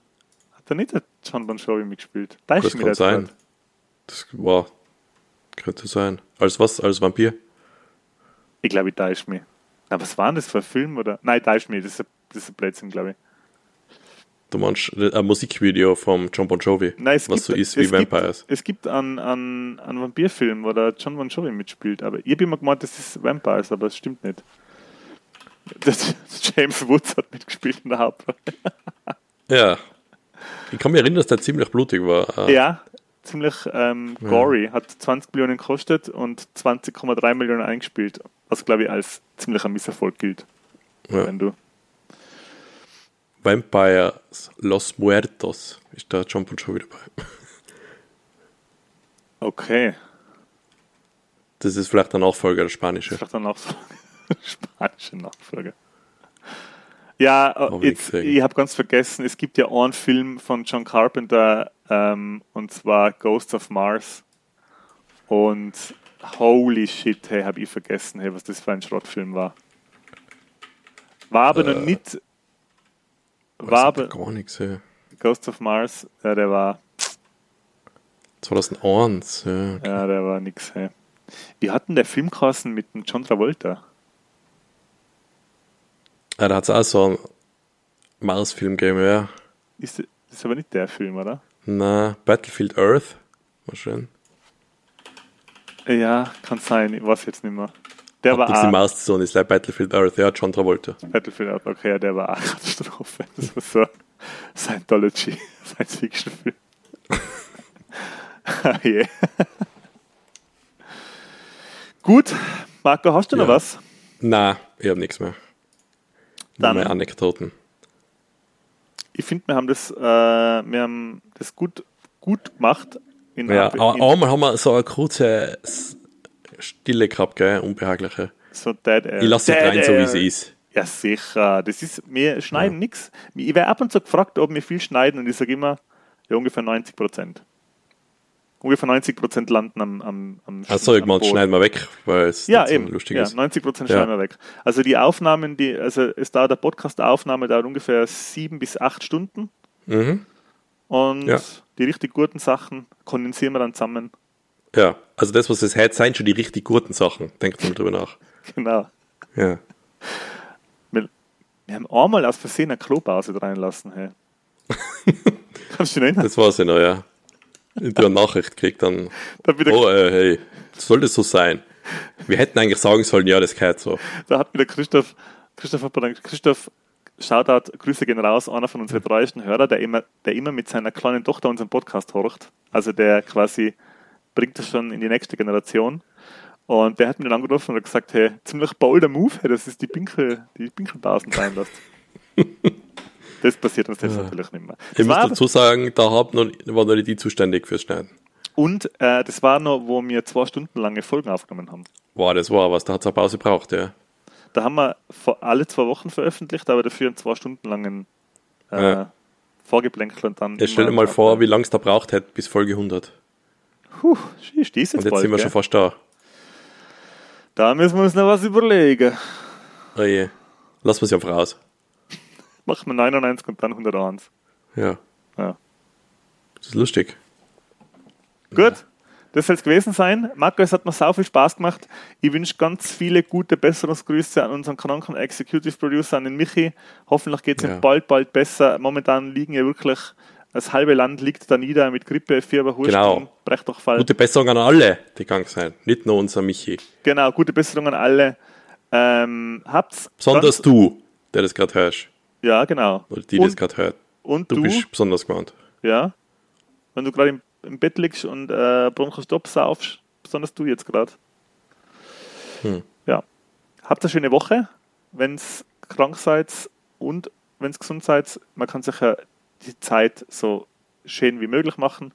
Er nicht der John Bon Jovi mitgespielt? Da ist Das mir kann sein. grad. Das war. Könnte sein. Als was? Als Vampir? Ich glaube, ich täusche mich. Na, was war denn das für ein Film? Oder? Nein, ich täusche mich. Das ist ein, das ist ein Blödsinn, glaube ich. Du meinst ein Musikvideo vom John Bon Jovi, Nein, es was gibt, so ist wie Vampires. Gibt, es gibt einen, einen, einen Vampirfilm, wo der John Bon Jovi mitspielt, aber ich habe immer gemeint, das ist Vampires, aber es stimmt nicht. (laughs) Das, James Woods hat mitgespielt in der Hauptrolle. Ja. Ich kann mich erinnern, dass der ziemlich blutig war. Äh, Ja, ziemlich ähm, gory, hat 20 Millionen gekostet und 20,3 Millionen eingespielt, was glaube ich als ziemlicher Misserfolg gilt. Ja. Wenn du. Vampires Los Muertos ist da John Bon Jovi dabei. Okay, Das ist vielleicht der Nachfolger der das spanische. ist vielleicht auch so spanische Nachfolger. Ja, jetzt, ich habe ganz vergessen, es gibt ja einen Film von John Carpenter ähm, und zwar Ghosts of Mars. Und holy shit, hey, habe ich vergessen, hey, was das für ein Schrottfilm war. War aber noch Äh, nicht. Weiß War aber gar nichts. Ja. Ghosts of Mars, ja, der war, 2001. Ja. okay. ja, der war nix, hey. Wie hatten der Film geheißen mit dem John Travolta? Ja, da hat es auch so einen Mars-Film gegeben, ja. Ist, das ist aber nicht der Film, oder? Na, Battlefield Earth. War schön. Ja, kann sein, ich weiß jetzt nicht mehr. Der Optics war die auch, Mars-Zone ist like Battlefield Earth, ja, John Travolta. Battlefield Earth, okay, ja, der war auch (laughs) Katastrophe. Das war so Scientology, (laughs) Science-Fiction-Film. (laughs) Ah, je. Gut, Marco, hast du noch Ja. was? Na, ich habe nichts mehr. Nur Dann- mehr Anekdoten. Ich finde, wir haben das, äh, wir haben das gut, gut gemacht. In Ja, in, aber einmal haben wir so eine kurze Stille gehabt, gell, unbehagliche. so Dead Air. Ich lasse Dead rein, so wie Air. sie ist. Ja, sicher. Das ist, wir schneiden nichts. Ich werde ab und zu gefragt, ob wir viel schneiden und ich sage immer, ja, ungefähr 90 Prozent. Ungefähr 90 Prozent landen am, am, am Achso, ich meine, schneiden wir weg, weil es Ja, nicht so eben. lustig ja, ist. 90 Prozent Ja. schneiden wir weg. Also die Aufnahmen, die, also es dauert, der Podcast-Aufnahme dauert ungefähr sieben bis acht Stunden Mhm. und Ja. die richtig guten Sachen kondensieren wir dann zusammen. Ja, also das, was es heute sind, schon die richtig guten Sachen. Denkt mal drüber nach. (laughs) Genau. Ja. Wir, wir haben einmal aus Versehen eine Klopause reinlassen. Hey. (laughs) Kannst du dich erinnern? Das war's ja noch, ja. Habe eine Nachricht gekriegt dann, oh, äh, hey, soll das so sein? Wir hätten eigentlich sagen sollen, ja, das gehört so. da hat mir der Christoph, Christoph Christoph, Shoutout, Grüße gehen raus, einer von unseren treuesten Hörer, der immer, der immer mit seiner kleinen Tochter unseren Podcast horcht. Also der quasi bringt das schon in die nächste Generation. Und der hat mir dann angerufen und gesagt, hey, ziemlich bolder Move, hey, das ist die Pinkel, die Pinkelbasen sein lässt. (laughs) das passiert uns jetzt Ja. natürlich nicht mehr. Ich muss dazu sagen, da hab noch, war noch nicht die zuständig fürs Schneiden. und äh, das war noch, wo wir zwei Stunden lange Folgen aufgenommen haben. Wow, das war was, da hat es eine Pause braucht, ja. Da haben wir alle zwei Wochen veröffentlicht, aber dafür einen zwei Stunden langen äh, Ja. Vorgeplänkel und dann. Jetzt stell dir mal vor, wie lange es da braucht hätte bis Folge 100. Puh, ist jetzt Und jetzt bald, sind wir gell? schon fast da. Da müssen wir uns noch was überlegen. Oh je. Lass uns einfach raus. Machen wir 99 und dann 101. Ja. Ja. Das ist lustig. Gut, das soll es gewesen sein. Marco, es hat mir sau viel Spaß gemacht. Ich wünsche ganz viele gute Besserungsgrüße an unseren kranken Executive Producer, an den Michi. Hoffentlich geht es ihm Ja. bald, bald besser. Momentan liegen ja wirklich, das halbe Land liegt da nieder mit Grippe, Fieber, Husten, Genau. Gute Besserung an alle, die krank sind. Nicht nur unser Michi. Genau, gute Besserung an alle. Ähm, habt's Besonders du, der das gerade hörst. Ja, genau. Oder die und, das gerade hört. und Du, du, bist besonders gemeint. ja, wenn du gerade im, im Bett liegst und äh, Bronchostopp saufst, besonders du jetzt gerade. Hm. Ja. Habt eine schöne Woche, wenn's krank seid und wenn's gesund seid. Man kann sich ja die Zeit so schön wie möglich machen.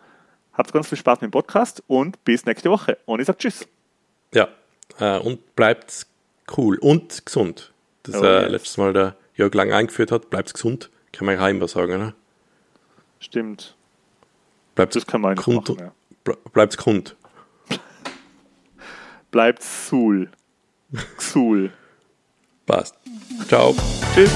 Habt ganz viel Spaß mit dem Podcast und bis nächste Woche. Und ich sage Tschüss. Ja. Äh, und bleibt cool und gesund. Das Oh, äh, yes. letztes Mal der Jörg lang eingeführt hat. Bleibt gesund. Kann man ja immer sagen, ne? Stimmt. Bleibt Das kann man Grund, machen, ja. ble- Bleibt's Grund. (laughs) Bleibt Sul. Xul. Passt. Ciao. Tschüss.